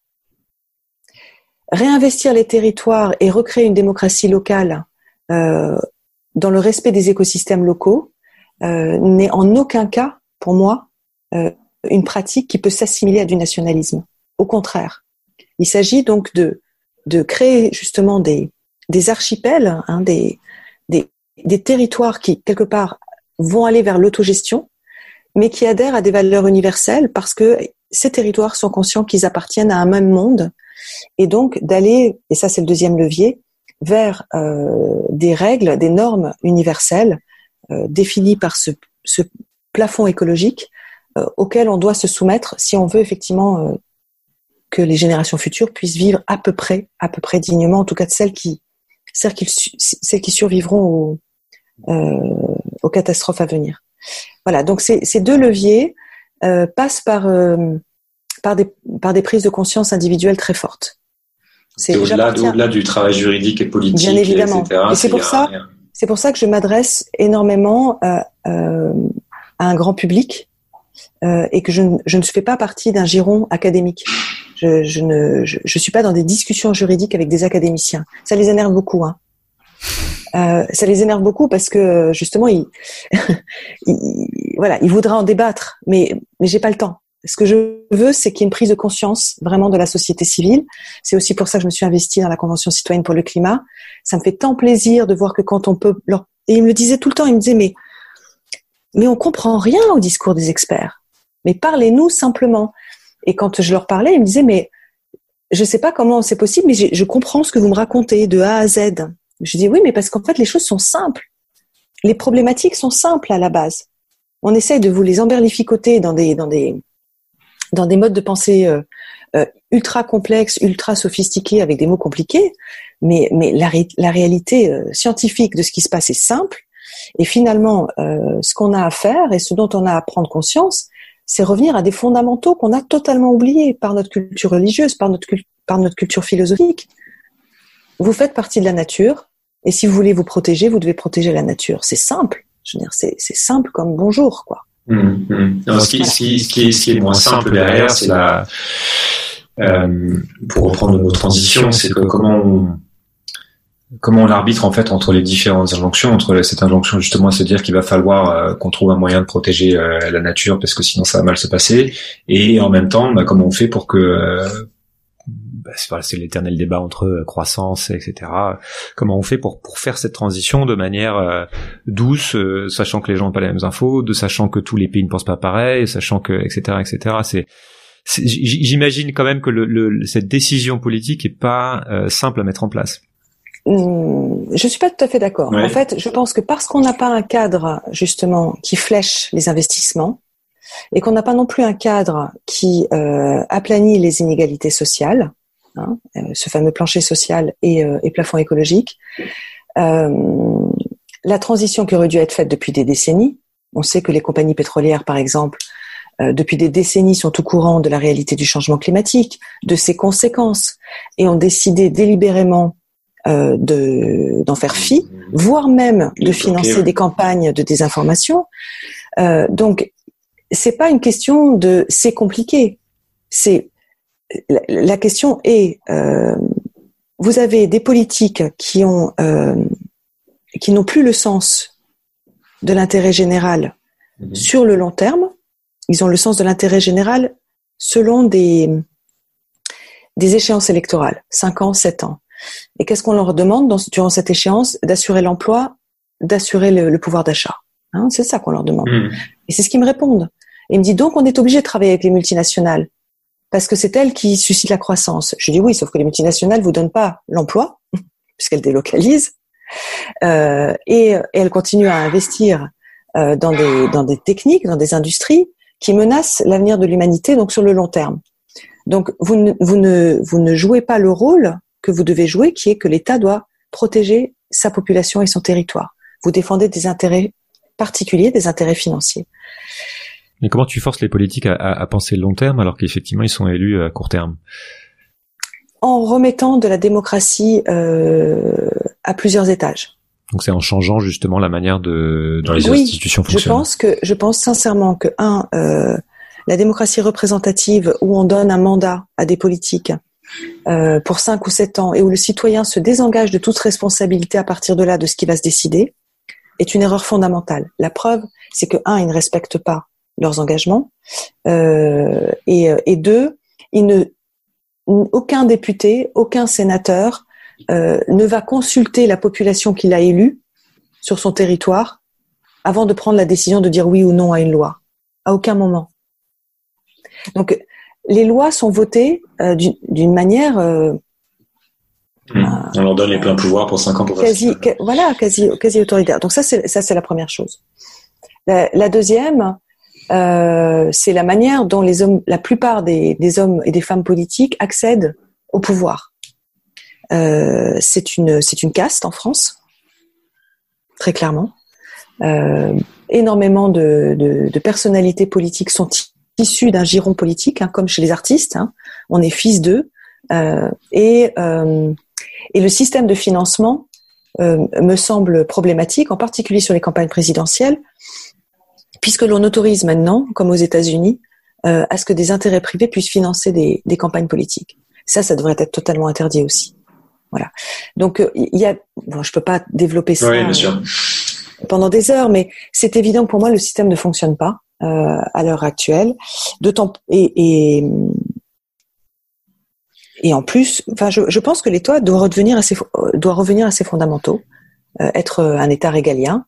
Réinvestir les territoires et recréer une démocratie locale dans le respect des écosystèmes locaux n'est en aucun cas, pour moi, une pratique qui peut s'assimiler à du nationalisme. Au contraire, il s'agit donc de, de créer justement des, des archipels, hein, des, des territoires qui, quelque part, vont aller vers l'autogestion, mais qui adhèrent à des valeurs universelles parce que ces territoires sont conscients qu'ils appartiennent à un même monde. Et donc d'aller, et ça c'est le deuxième levier, vers euh, des règles, des normes universelles euh, définies par ce, ce plafond écologique euh, auquel on doit se soumettre si on veut effectivement euh, que les générations futures puissent vivre à peu près, à peu près dignement, en tout cas de celles qui, celles qui, celles qui survivront aux, euh, aux catastrophes à venir. Voilà, donc ces, ces deux leviers euh, passent par, euh, par, des, par des prises de conscience individuelles très fortes. C'est au-delà, au-delà du travail juridique et politique, Bien évidemment. Etc., et c'est pour ça, c'est pour ça que je m'adresse énormément à, à un grand public euh, et que je, je, ne fais pas partie d'un giron académique. Je, je ne je, je, suis pas dans des discussions juridiques avec des académiciens. Ça les énerve beaucoup. Hein. Euh, ça les énerve beaucoup parce que justement, ils, ils voilà, ils voudraient en débattre, mais mais j'ai pas le temps. Ce que je veux, c'est qu'il y ait une prise de conscience vraiment de la société civile. C'est aussi pour ça que je me suis investie dans la Convention citoyenne pour le climat. Ça me fait tant plaisir de voir que quand on peut leur... et ils me le disaient tout le temps, ils me disaient mais mais on comprend rien au discours des experts mais parlez-nous simplement. Et quand je leur parlais, ils me disaient, mais je ne sais pas comment c'est possible, mais je comprends ce que vous me racontez de A à Z. Je dis oui, mais parce qu'en fait, les choses sont simples. Les problématiques sont simples à la base. On essaye de vous les emberlificoter dans des, dans des, dans des modes de pensée euh, euh, ultra complexes, ultra sophistiqués, avec des mots compliqués, mais, mais la, la réalité euh, scientifique de ce qui se passe est simple. Et finalement, euh, ce qu'on a à faire et ce dont on a à prendre conscience, c'est revenir à des fondamentaux qu'on a totalement oubliés par notre culture religieuse, par notre, par notre culture philosophique. Vous faites partie de la nature, et si vous voulez vous protéger, vous devez protéger la nature. C'est simple. Je veux dire, c'est, simple comme bonjour, quoi. Mmh, mmh. ce, qui, ce, qui, est, ce, qui, est, moins simple derrière, c'est la, euh, pour reprendre nos transitions, c'est que comment on, comment on arbitre en fait entre les différentes injonctions, entre cette injonction justement à se dire qu'il va falloir euh, qu'on trouve un moyen de protéger euh, la nature parce que sinon ça va mal se passer, et en même temps, bah, comment on fait pour que euh, bah, c'est l'éternel débat entre euh, croissance, etc. Comment on fait pour pour faire cette transition de manière euh, douce, sachant que les gens n'ont pas les mêmes infos, de sachant que tous les pays ne pensent pas pareil, sachant que etc. etc. C'est J'imagine quand même que le, cette décision politique est pas simple à mettre en place. Hum, je suis pas tout à fait d'accord. En fait, je pense que parce qu'on n'a pas un cadre justement qui flèche les investissements et qu'on n'a pas non plus un cadre qui euh, aplanit les inégalités sociales, hein, euh, ce fameux plancher social et, euh, et plafond écologique, euh, la transition qui aurait dû être faite depuis des décennies. On sait que les compagnies pétrolières, par exemple, euh, depuis des décennies sont au courant de la réalité du changement climatique, de ses conséquences, et ont décidé délibérément euh, de d'en faire fi, voire même de financer des campagnes de désinformation. Euh, donc, c'est pas une question de c'est compliqué. C'est la, question est euh, vous avez des politiques qui ont euh, qui n'ont plus le sens de l'intérêt général mhm. sur le long terme. Ils ont le sens de l'intérêt général selon des des échéances électorales, 5 ans, 7 ans. Et qu'est-ce qu'on leur demande dans, durant cette échéance? D'assurer l'emploi, d'assurer le, pouvoir d'achat. Hein, c'est ça qu'on leur demande. Hmm. Et c'est ce qu'ils me répondent. Ils me disent donc on est obligé de travailler avec les multinationales parce que c'est elles qui suscitent la croissance. Je dis oui, sauf que les multinationales vous donnent pas l'emploi puisqu'elles délocalisent euh, et, elles continuent à investir euh, dans des dans des techniques, dans des industries qui menacent l'avenir de l'humanité donc sur le long terme. Donc vous ne, vous ne vous ne jouez pas le rôle que vous devez jouer, qui est que l'État doit protéger sa population et son territoire. Vous défendez des intérêts particuliers, des intérêts financiers. Mais comment tu forces les politiques à, à, penser long terme alors qu'effectivement ils sont élus à court terme? En remettant de la démocratie euh, à plusieurs étages. Donc c'est en changeant justement la manière de dont les institutions fonctionnent. Je pense que je pense sincèrement que un euh, la démocratie représentative où on donne un mandat à des politiques euh, pour cinq ou sept ans et où le citoyen se désengage de toute responsabilité à partir de là de ce qui va se décider est une erreur fondamentale. La preuve, c'est que un, ils ne respectent pas leurs engagements euh, et, et, deux, ne, aucun député, aucun sénateur euh, ne va consulter la population qu'il a élue sur son territoire avant de prendre la décision de dire oui ou non à une loi. À aucun moment. Donc, les lois sont votées euh, d'une manière. Euh, hmm. On leur donne les pleins pouvoirs pour cinq ans pour quasi, voilà, quasi, quasi autoritaire. Donc ça, c'est ça, c'est la première chose. La, deuxième, euh, c'est la manière dont la plupart des, hommes et des femmes politiques accèdent au pouvoir. Euh, c'est une, caste en France, très clairement. Euh, énormément de, personnalités politiques sont issu d'un giron politique, hein, comme chez les artistes. Hein. on est fils d'eux. Et, et le système de financement me semble problématique, en particulier sur les campagnes présidentielles, puisque l'on autorise maintenant, comme aux États-Unis, à ce que des intérêts privés puissent financer des, des, campagnes politiques. Ça, ça devrait être totalement interdit aussi. Voilà. Donc, il y a, bon, je peux pas développer ça pendant des heures, mais c'est évident que pour moi, le système ne fonctionne pas. Euh, à l'heure actuelle. D'autant et, et et en plus, enfin, je, je pense que l'État doit redevenir assez, doit revenir à ses fondamentaux, euh, être un État régalien,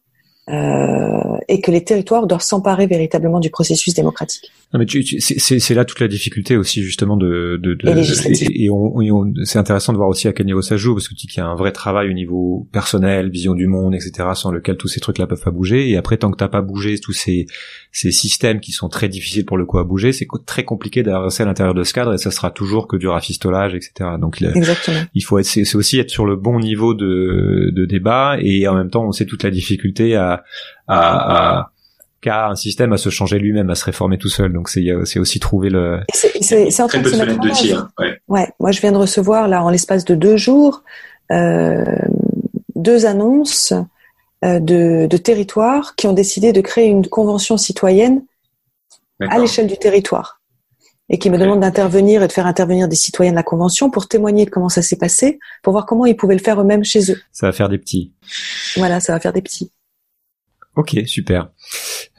euh, et que les territoires doivent s'emparer véritablement du processus démocratique. Non, mais tu, tu, c'est là toute la difficulté aussi justement de, de, de et, et, on, on, c'est intéressant de voir aussi à quel niveau ça joue parce que tu dis qu'il y a un vrai travail au niveau personnel, vision du monde, etc. sans lequel tous ces trucs-là peuvent pas bouger. Et après, tant que t'as pas bougé tous ces ces systèmes qui sont très difficiles pour le coup à bouger, c'est très compliqué d'avancer à l'intérieur de ce cadre et ça sera toujours que du rafistolage, etc. Donc il, il faut être, c'est aussi être sur le bon niveau de, de débat et en même temps on sait toute la difficulté à, à, à un système à se changer lui-même, à se réformer tout seul. Donc c'est c'est aussi trouver le. C'est en train de se mettre de tir. Ouais. ouais. Moi je viens de recevoir là en l'espace de deux jours euh, deux annonces euh, de, de territoires qui ont décidé de créer une convention citoyenne à l'échelle du territoire et qui me demandent d'intervenir et de faire intervenir des citoyens de la convention pour témoigner de comment ça s'est passé, pour voir comment ils pouvaient le faire eux-mêmes chez eux. Ça va faire des petits. Voilà, ça va faire des petits. Ok, super.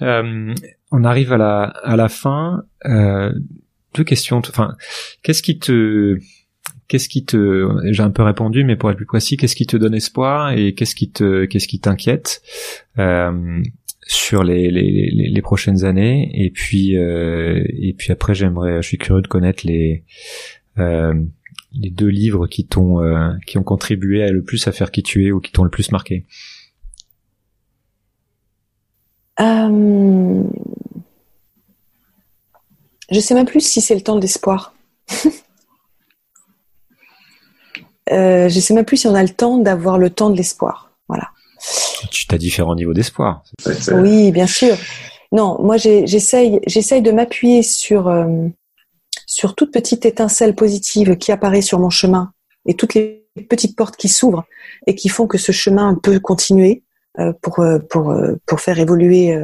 Euh, on arrive à la à la fin. Euh, deux questions. Enfin, qu'est-ce qui te qu'est-ce qui te, j'ai un peu répondu, mais pour être plus précis, qu'est-ce qui te donne espoir et qu'est-ce qui te, qu'est-ce qui t'inquiète euh, sur les, les, les, prochaines années? Et puis, et puis après, j'aimerais, je suis curieux de connaître les les deux livres qui t'ont, qui ont contribué le plus à faire qui tu es ou qui t'ont le plus marqué. Euh... Je sais même plus si c'est le temps de l'espoir. euh, je sais même plus si on a le temps d'avoir le temps de l'espoir. Voilà. Tu as différents niveaux d'espoir. Oui, bien sûr. Non, moi j'essaye, j'essaye de m'appuyer sur euh, sur toute petite étincelle positive qui apparaît sur mon chemin et toutes les petites portes qui s'ouvrent et qui font que ce chemin peut continuer euh, pour euh, pour pour faire évoluer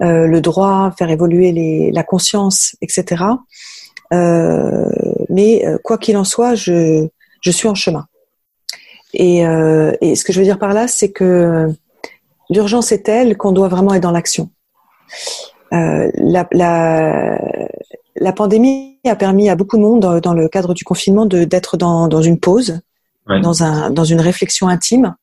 euh, le droit, faire évoluer les, la conscience, etc. Euh, mais euh, quoi qu'il en soit, je, je suis en chemin. Et, et ce que je veux dire par là, c'est que l'urgence est telle qu'on doit vraiment être dans l'action. Euh, la, la, la, pandémie a permis à beaucoup de monde, dans le cadre du confinement, d'être dans, dans une pause, dans, un, dans une réflexion intime,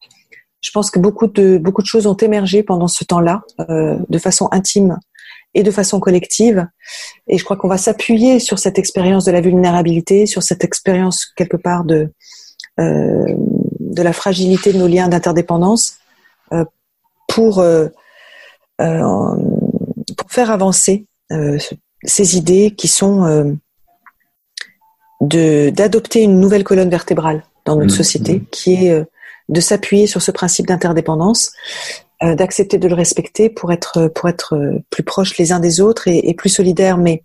je pense que beaucoup de beaucoup de choses ont émergé pendant ce temps-là, euh, de façon intime et de façon collective. Et je crois qu'on va s'appuyer sur cette expérience de la vulnérabilité, sur cette expérience quelque part de euh, de la fragilité de nos liens d'interdépendance euh, pour euh, euh, pour faire avancer euh, ces idées qui sont de d'adopter une nouvelle colonne vertébrale dans notre mmh. société, qui est de s'appuyer sur ce principe d'interdépendance, euh, d'accepter de le respecter pour être pour être plus proches les uns des autres et, plus solidaires. Mais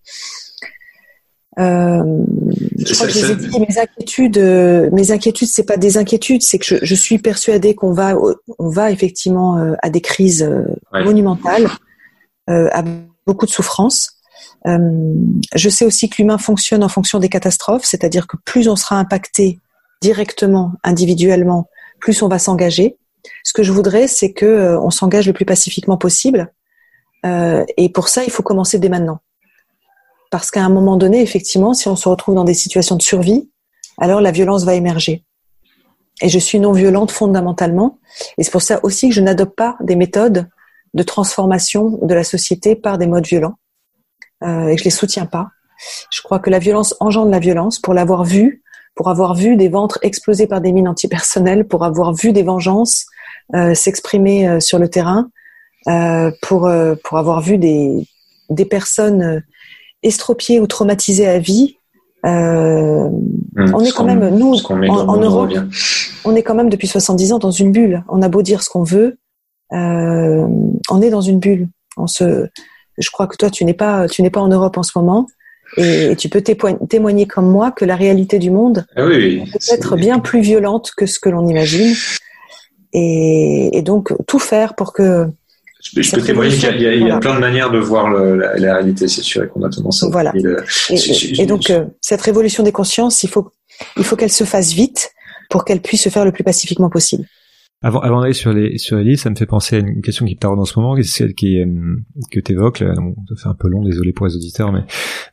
euh, je crois que je dit, mes inquiétudes, euh, mes inquiétudes, c'est pas des inquiétudes, c'est que je, suis persuadée qu'on va, on va effectivement euh, à des crises monumentales, à beaucoup de souffrances. je sais aussi que l'humain fonctionne en fonction des catastrophes, c'est-à-dire que plus on sera impacté directement, individuellement, plus on va s'engager. Ce que je voudrais, c'est que euh, on s'engage le plus pacifiquement possible. Euh, et pour ça, il faut commencer dès maintenant. Parce qu'à un moment donné, effectivement, si on se retrouve dans des situations de survie, alors la violence va émerger. Et je suis non violente fondamentalement. Et c'est pour ça aussi que je n'adopte pas des méthodes de transformation de la société par des modes violents. Euh, et je les soutiens pas. Je crois que la violence engendre la violence. Pour l'avoir vu, pour avoir vu des ventres exploser par des mines antipersonnelles, pour avoir vu des vengeances euh, s'exprimer euh, sur le terrain, euh, pour euh, pour avoir vu des des personnes euh, estropiées ou traumatisées à vie. Mmh, on est quand même nous en, en Europe, on est quand même depuis 70 ans dans une bulle. On a beau dire ce qu'on veut, on est dans une bulle. On se, je crois que toi tu n'es pas tu n'es pas en Europe en ce moment. Et tu peux témoigner comme moi que la réalité du monde ah oui, peut être bien plus violente que ce que l'on imagine. Et, et, donc, tout faire pour que... Je, je peux témoigner qu'il y, y, a plein de manières de voir le, la, la, réalité, c'est sûr, et qu'on a tendance à... Voilà. Et, et, donc, euh, cette révolution des consciences, il faut, il faut qu'elle se fasse vite pour qu'elle puisse se faire le plus pacifiquement possible. Avant, avant d'aller sur les sur les livres, ça me fait penser à une question qui me taraude en ce moment, qui est celle qui euh, que t'évoques. Ça fait un peu long, désolé pour les auditeurs, mais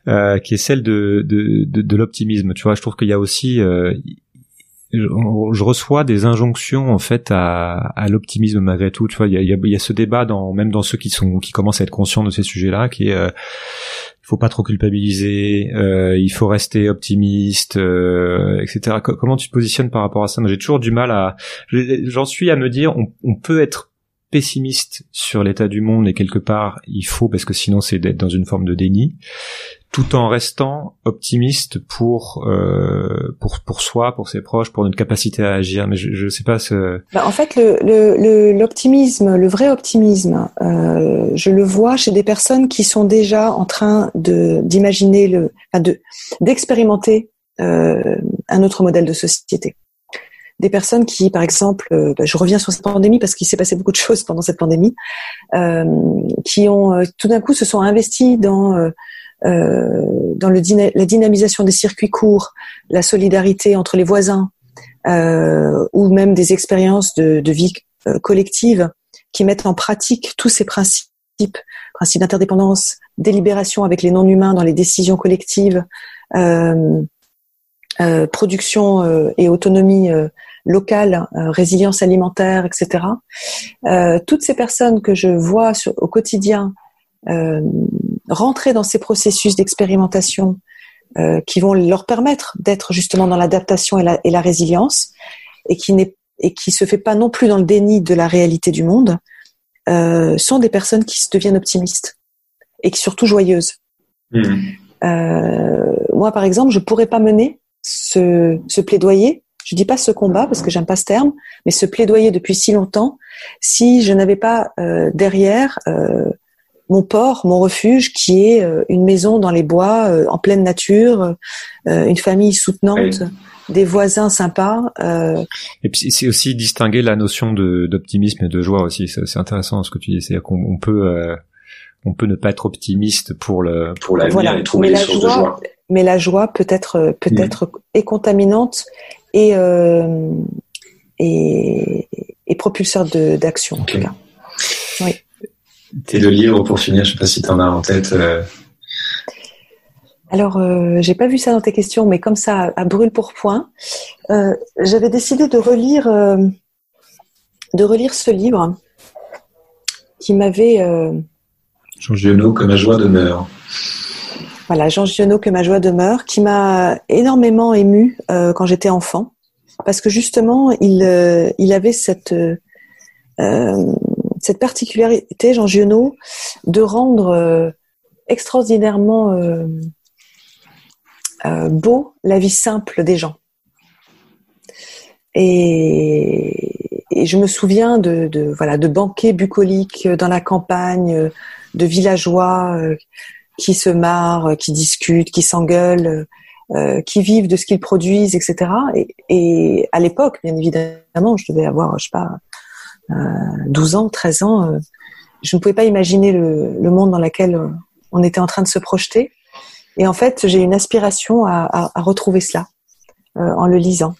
euh, qui est celle de de, de, de l'optimisme. Tu vois, je trouve qu'il y a aussi euh, je, reçois des injonctions en fait à, à l'optimisme malgré tout. Tu vois, il y a, il y a, ce débat dans même dans ceux qui sont qui commencent à être conscients de ces sujets-là, qui est euh, faut pas trop culpabiliser, euh, il faut rester optimiste, euh, etc. comment tu te positionnes par rapport à ça? J'ai toujours du mal à, j'en suis à me dire, on, on peut être pessimiste sur l'état du monde et quelque part il faut parce que sinon c'est d'être dans une forme de déni tout en restant optimiste pour euh, pour pour soi, pour ses proches, pour notre capacité à agir. Mais je, je sais pas ce. Bah, en fait, le l'optimisme, le, le, vrai optimisme, euh, je le vois chez des personnes qui sont déjà en train de d'imaginer le, enfin de d'expérimenter euh, un autre modèle de société. Des personnes qui, par exemple, euh, bah, je reviens sur cette pandémie parce qu'il s'est passé beaucoup de choses pendant cette pandémie, euh, qui ont euh, tout d'un coup se sont investis dans dans le la dynamisation des circuits courts, la solidarité entre les voisins, euh, ou même des expériences de, de vie euh, collective qui mettent en pratique tous ces principes, principes d'interdépendance, délibération avec les non-humains dans les décisions collectives, euh, euh, production euh, et autonomie euh, locale, résilience alimentaire, etc. toutes ces personnes que je vois au quotidien rentrer dans ces processus d'expérimentation qui vont leur permettre d'être justement dans l'adaptation et la, et la, résilience, et qui n'est et qui se fait pas non plus dans le déni de la réalité du monde, sont des personnes qui se deviennent optimistes et qui surtout joyeuses. Mmh. moi, par exemple, je pourrais pas mener ce, ce plaidoyer, je dis pas ce combat parce que j'aime pas ce terme, mais ce plaidoyer depuis si longtemps, si je n'avais pas euh, derrière euh, mon port, mon refuge, qui est euh, une maison dans les bois, en pleine nature, une famille soutenante. des voisins sympas. Et puis c'est aussi distinguer la notion d'optimisme et de joie aussi. C'est intéressant ce que tu dis. C'est-à-dire qu'on peut on peut ne pas être optimiste pour le pour l'avenir et trouver des sources de joie mais la joie peut être peut être contaminante et, euh, et, et propulseur d'action en tout cas. Tes deux livres pour finir, je sais pas si tu en as en tête. Euh... Alors, euh, j'ai pas vu ça dans tes questions, mais comme ça, à brûle pour point, euh, j'avais décidé de relire, euh, de relire ce livre qui m'avait. Jean Giono, que ma joie demeure. Voilà, Jean Giono, que ma joie demeure, qui m'a énormément ému euh, quand j'étais enfant, parce que justement, il, il avait cette, euh, cette particularité, Jean Giono, de rendre extraordinairement beau la vie simple des gens. Et, je me souviens de, voilà de banquets bucoliques dans la campagne, de villageois qui se marrent, qui discutent, qui s'engueulent, euh, qui vivent de ce qu'ils produisent, etc. Et, à l'époque, bien évidemment, je devais avoir, je sais pas, euh, 12 ans, 13 ans, euh, je ne pouvais pas imaginer le, monde dans lequel on était en train de se projeter. Et en fait, j'ai une aspiration à, retrouver cela euh, en le lisant.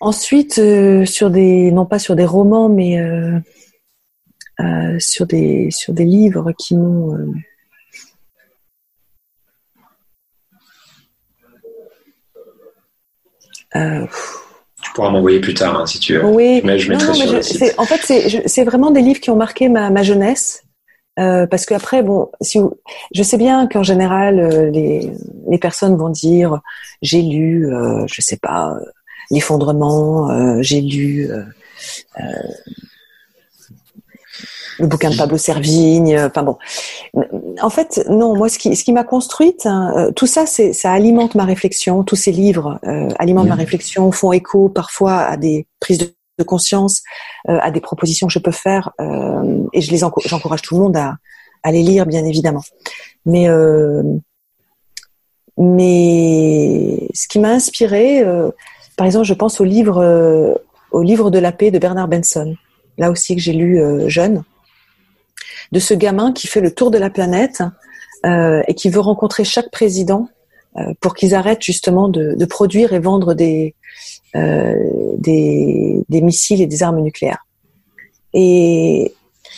Ensuite, euh, sur des, non pas sur des romans, mais sur des sur des livres qui m'ont Euh, pourras m'envoyer plus tard hein, si tu veux. Oui, mais je mettrai sur le site. En fait, c'est vraiment des livres qui ont marqué ma, ma jeunesse. Euh, parce qu'après, bon, si je sais bien qu'en général, euh, les, les, personnes vont dire j'ai lu, euh, je sais pas, euh, l'effondrement, j'ai lu le bouquin de Pablo Servigne. Euh, enfin bon, en fait, non. Moi, ce qui, ce qui m'a construite, hein, euh, tout ça, c'est, ça alimente ma réflexion. Tous ces livres euh, alimentent ma réflexion, font écho parfois à des prises de, conscience, euh, à des propositions que je peux faire, euh, et je les j'encourage tout le monde à, à les lire, bien évidemment. Mais mais ce qui m'a inspiré, par exemple, je pense au livre au livre de la paix de Bernard Benson. Là aussi que j'ai lu jeune de ce gamin qui fait le tour de la planète euh, et qui veut rencontrer chaque président euh, pour qu'ils arrêtent justement de, de, produire et vendre des, euh, des, des, missiles et des armes nucléaires. Et,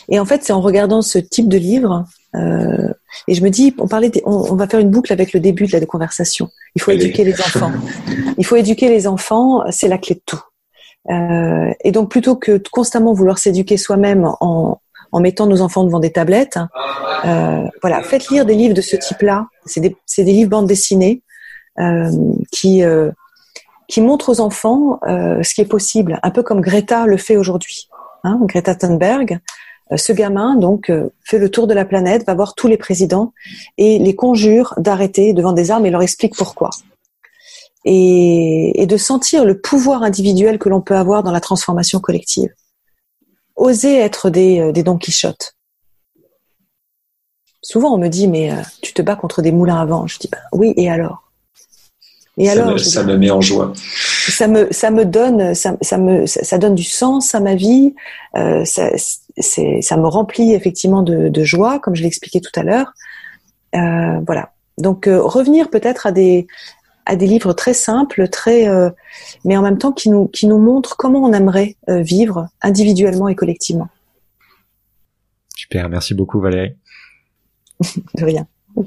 et en fait, c'est en regardant ce type de livre, euh, et je me dis, on parlait, on, on, va faire une boucle avec le début de la conversation. Il faut éduquer les enfants. Il faut éduquer les enfants, c'est la clé de tout. Euh, et donc, plutôt que de constamment vouloir s'éduquer soi-même en, en mettant nos enfants devant des tablettes. Euh, voilà, faites lire des livres de ce type-là. C'est des, livres bandes dessinées euh, qui euh, qui montrent aux enfants ce qui est possible, un peu comme Greta le fait aujourd'hui. Hein, Greta Thunberg, ce gamin donc fait le tour de la planète, va voir tous les présidents et les conjure d'arrêter devant des armes et leur explique pourquoi. Et de sentir le pouvoir individuel que l'on peut avoir dans la transformation collective oser être des, euh, des Don Quichotte. Souvent, on me dit, mais euh, tu te bats contre des moulins à vent. Je dis, bah, oui, et alors? Et ça alors me, Ça me met en joie. Ça me, ça me donne, ça, ça me, ça, donne du sens à ma vie. Euh, ça, me remplit effectivement de, de joie, comme je l'ai expliqué tout à l'heure. Euh, voilà. Donc revenir peut-être à des à des livres très simples, très, euh, mais en même temps qui nous, qui nous montrent comment on aimerait euh, vivre individuellement et collectivement. Super, merci beaucoup Valérie. De rien.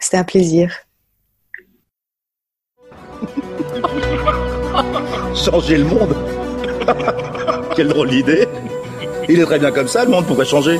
C'était un plaisir. changer le monde? Quelle drôle d'idée Il est très bien comme ça, le monde pourrait changer.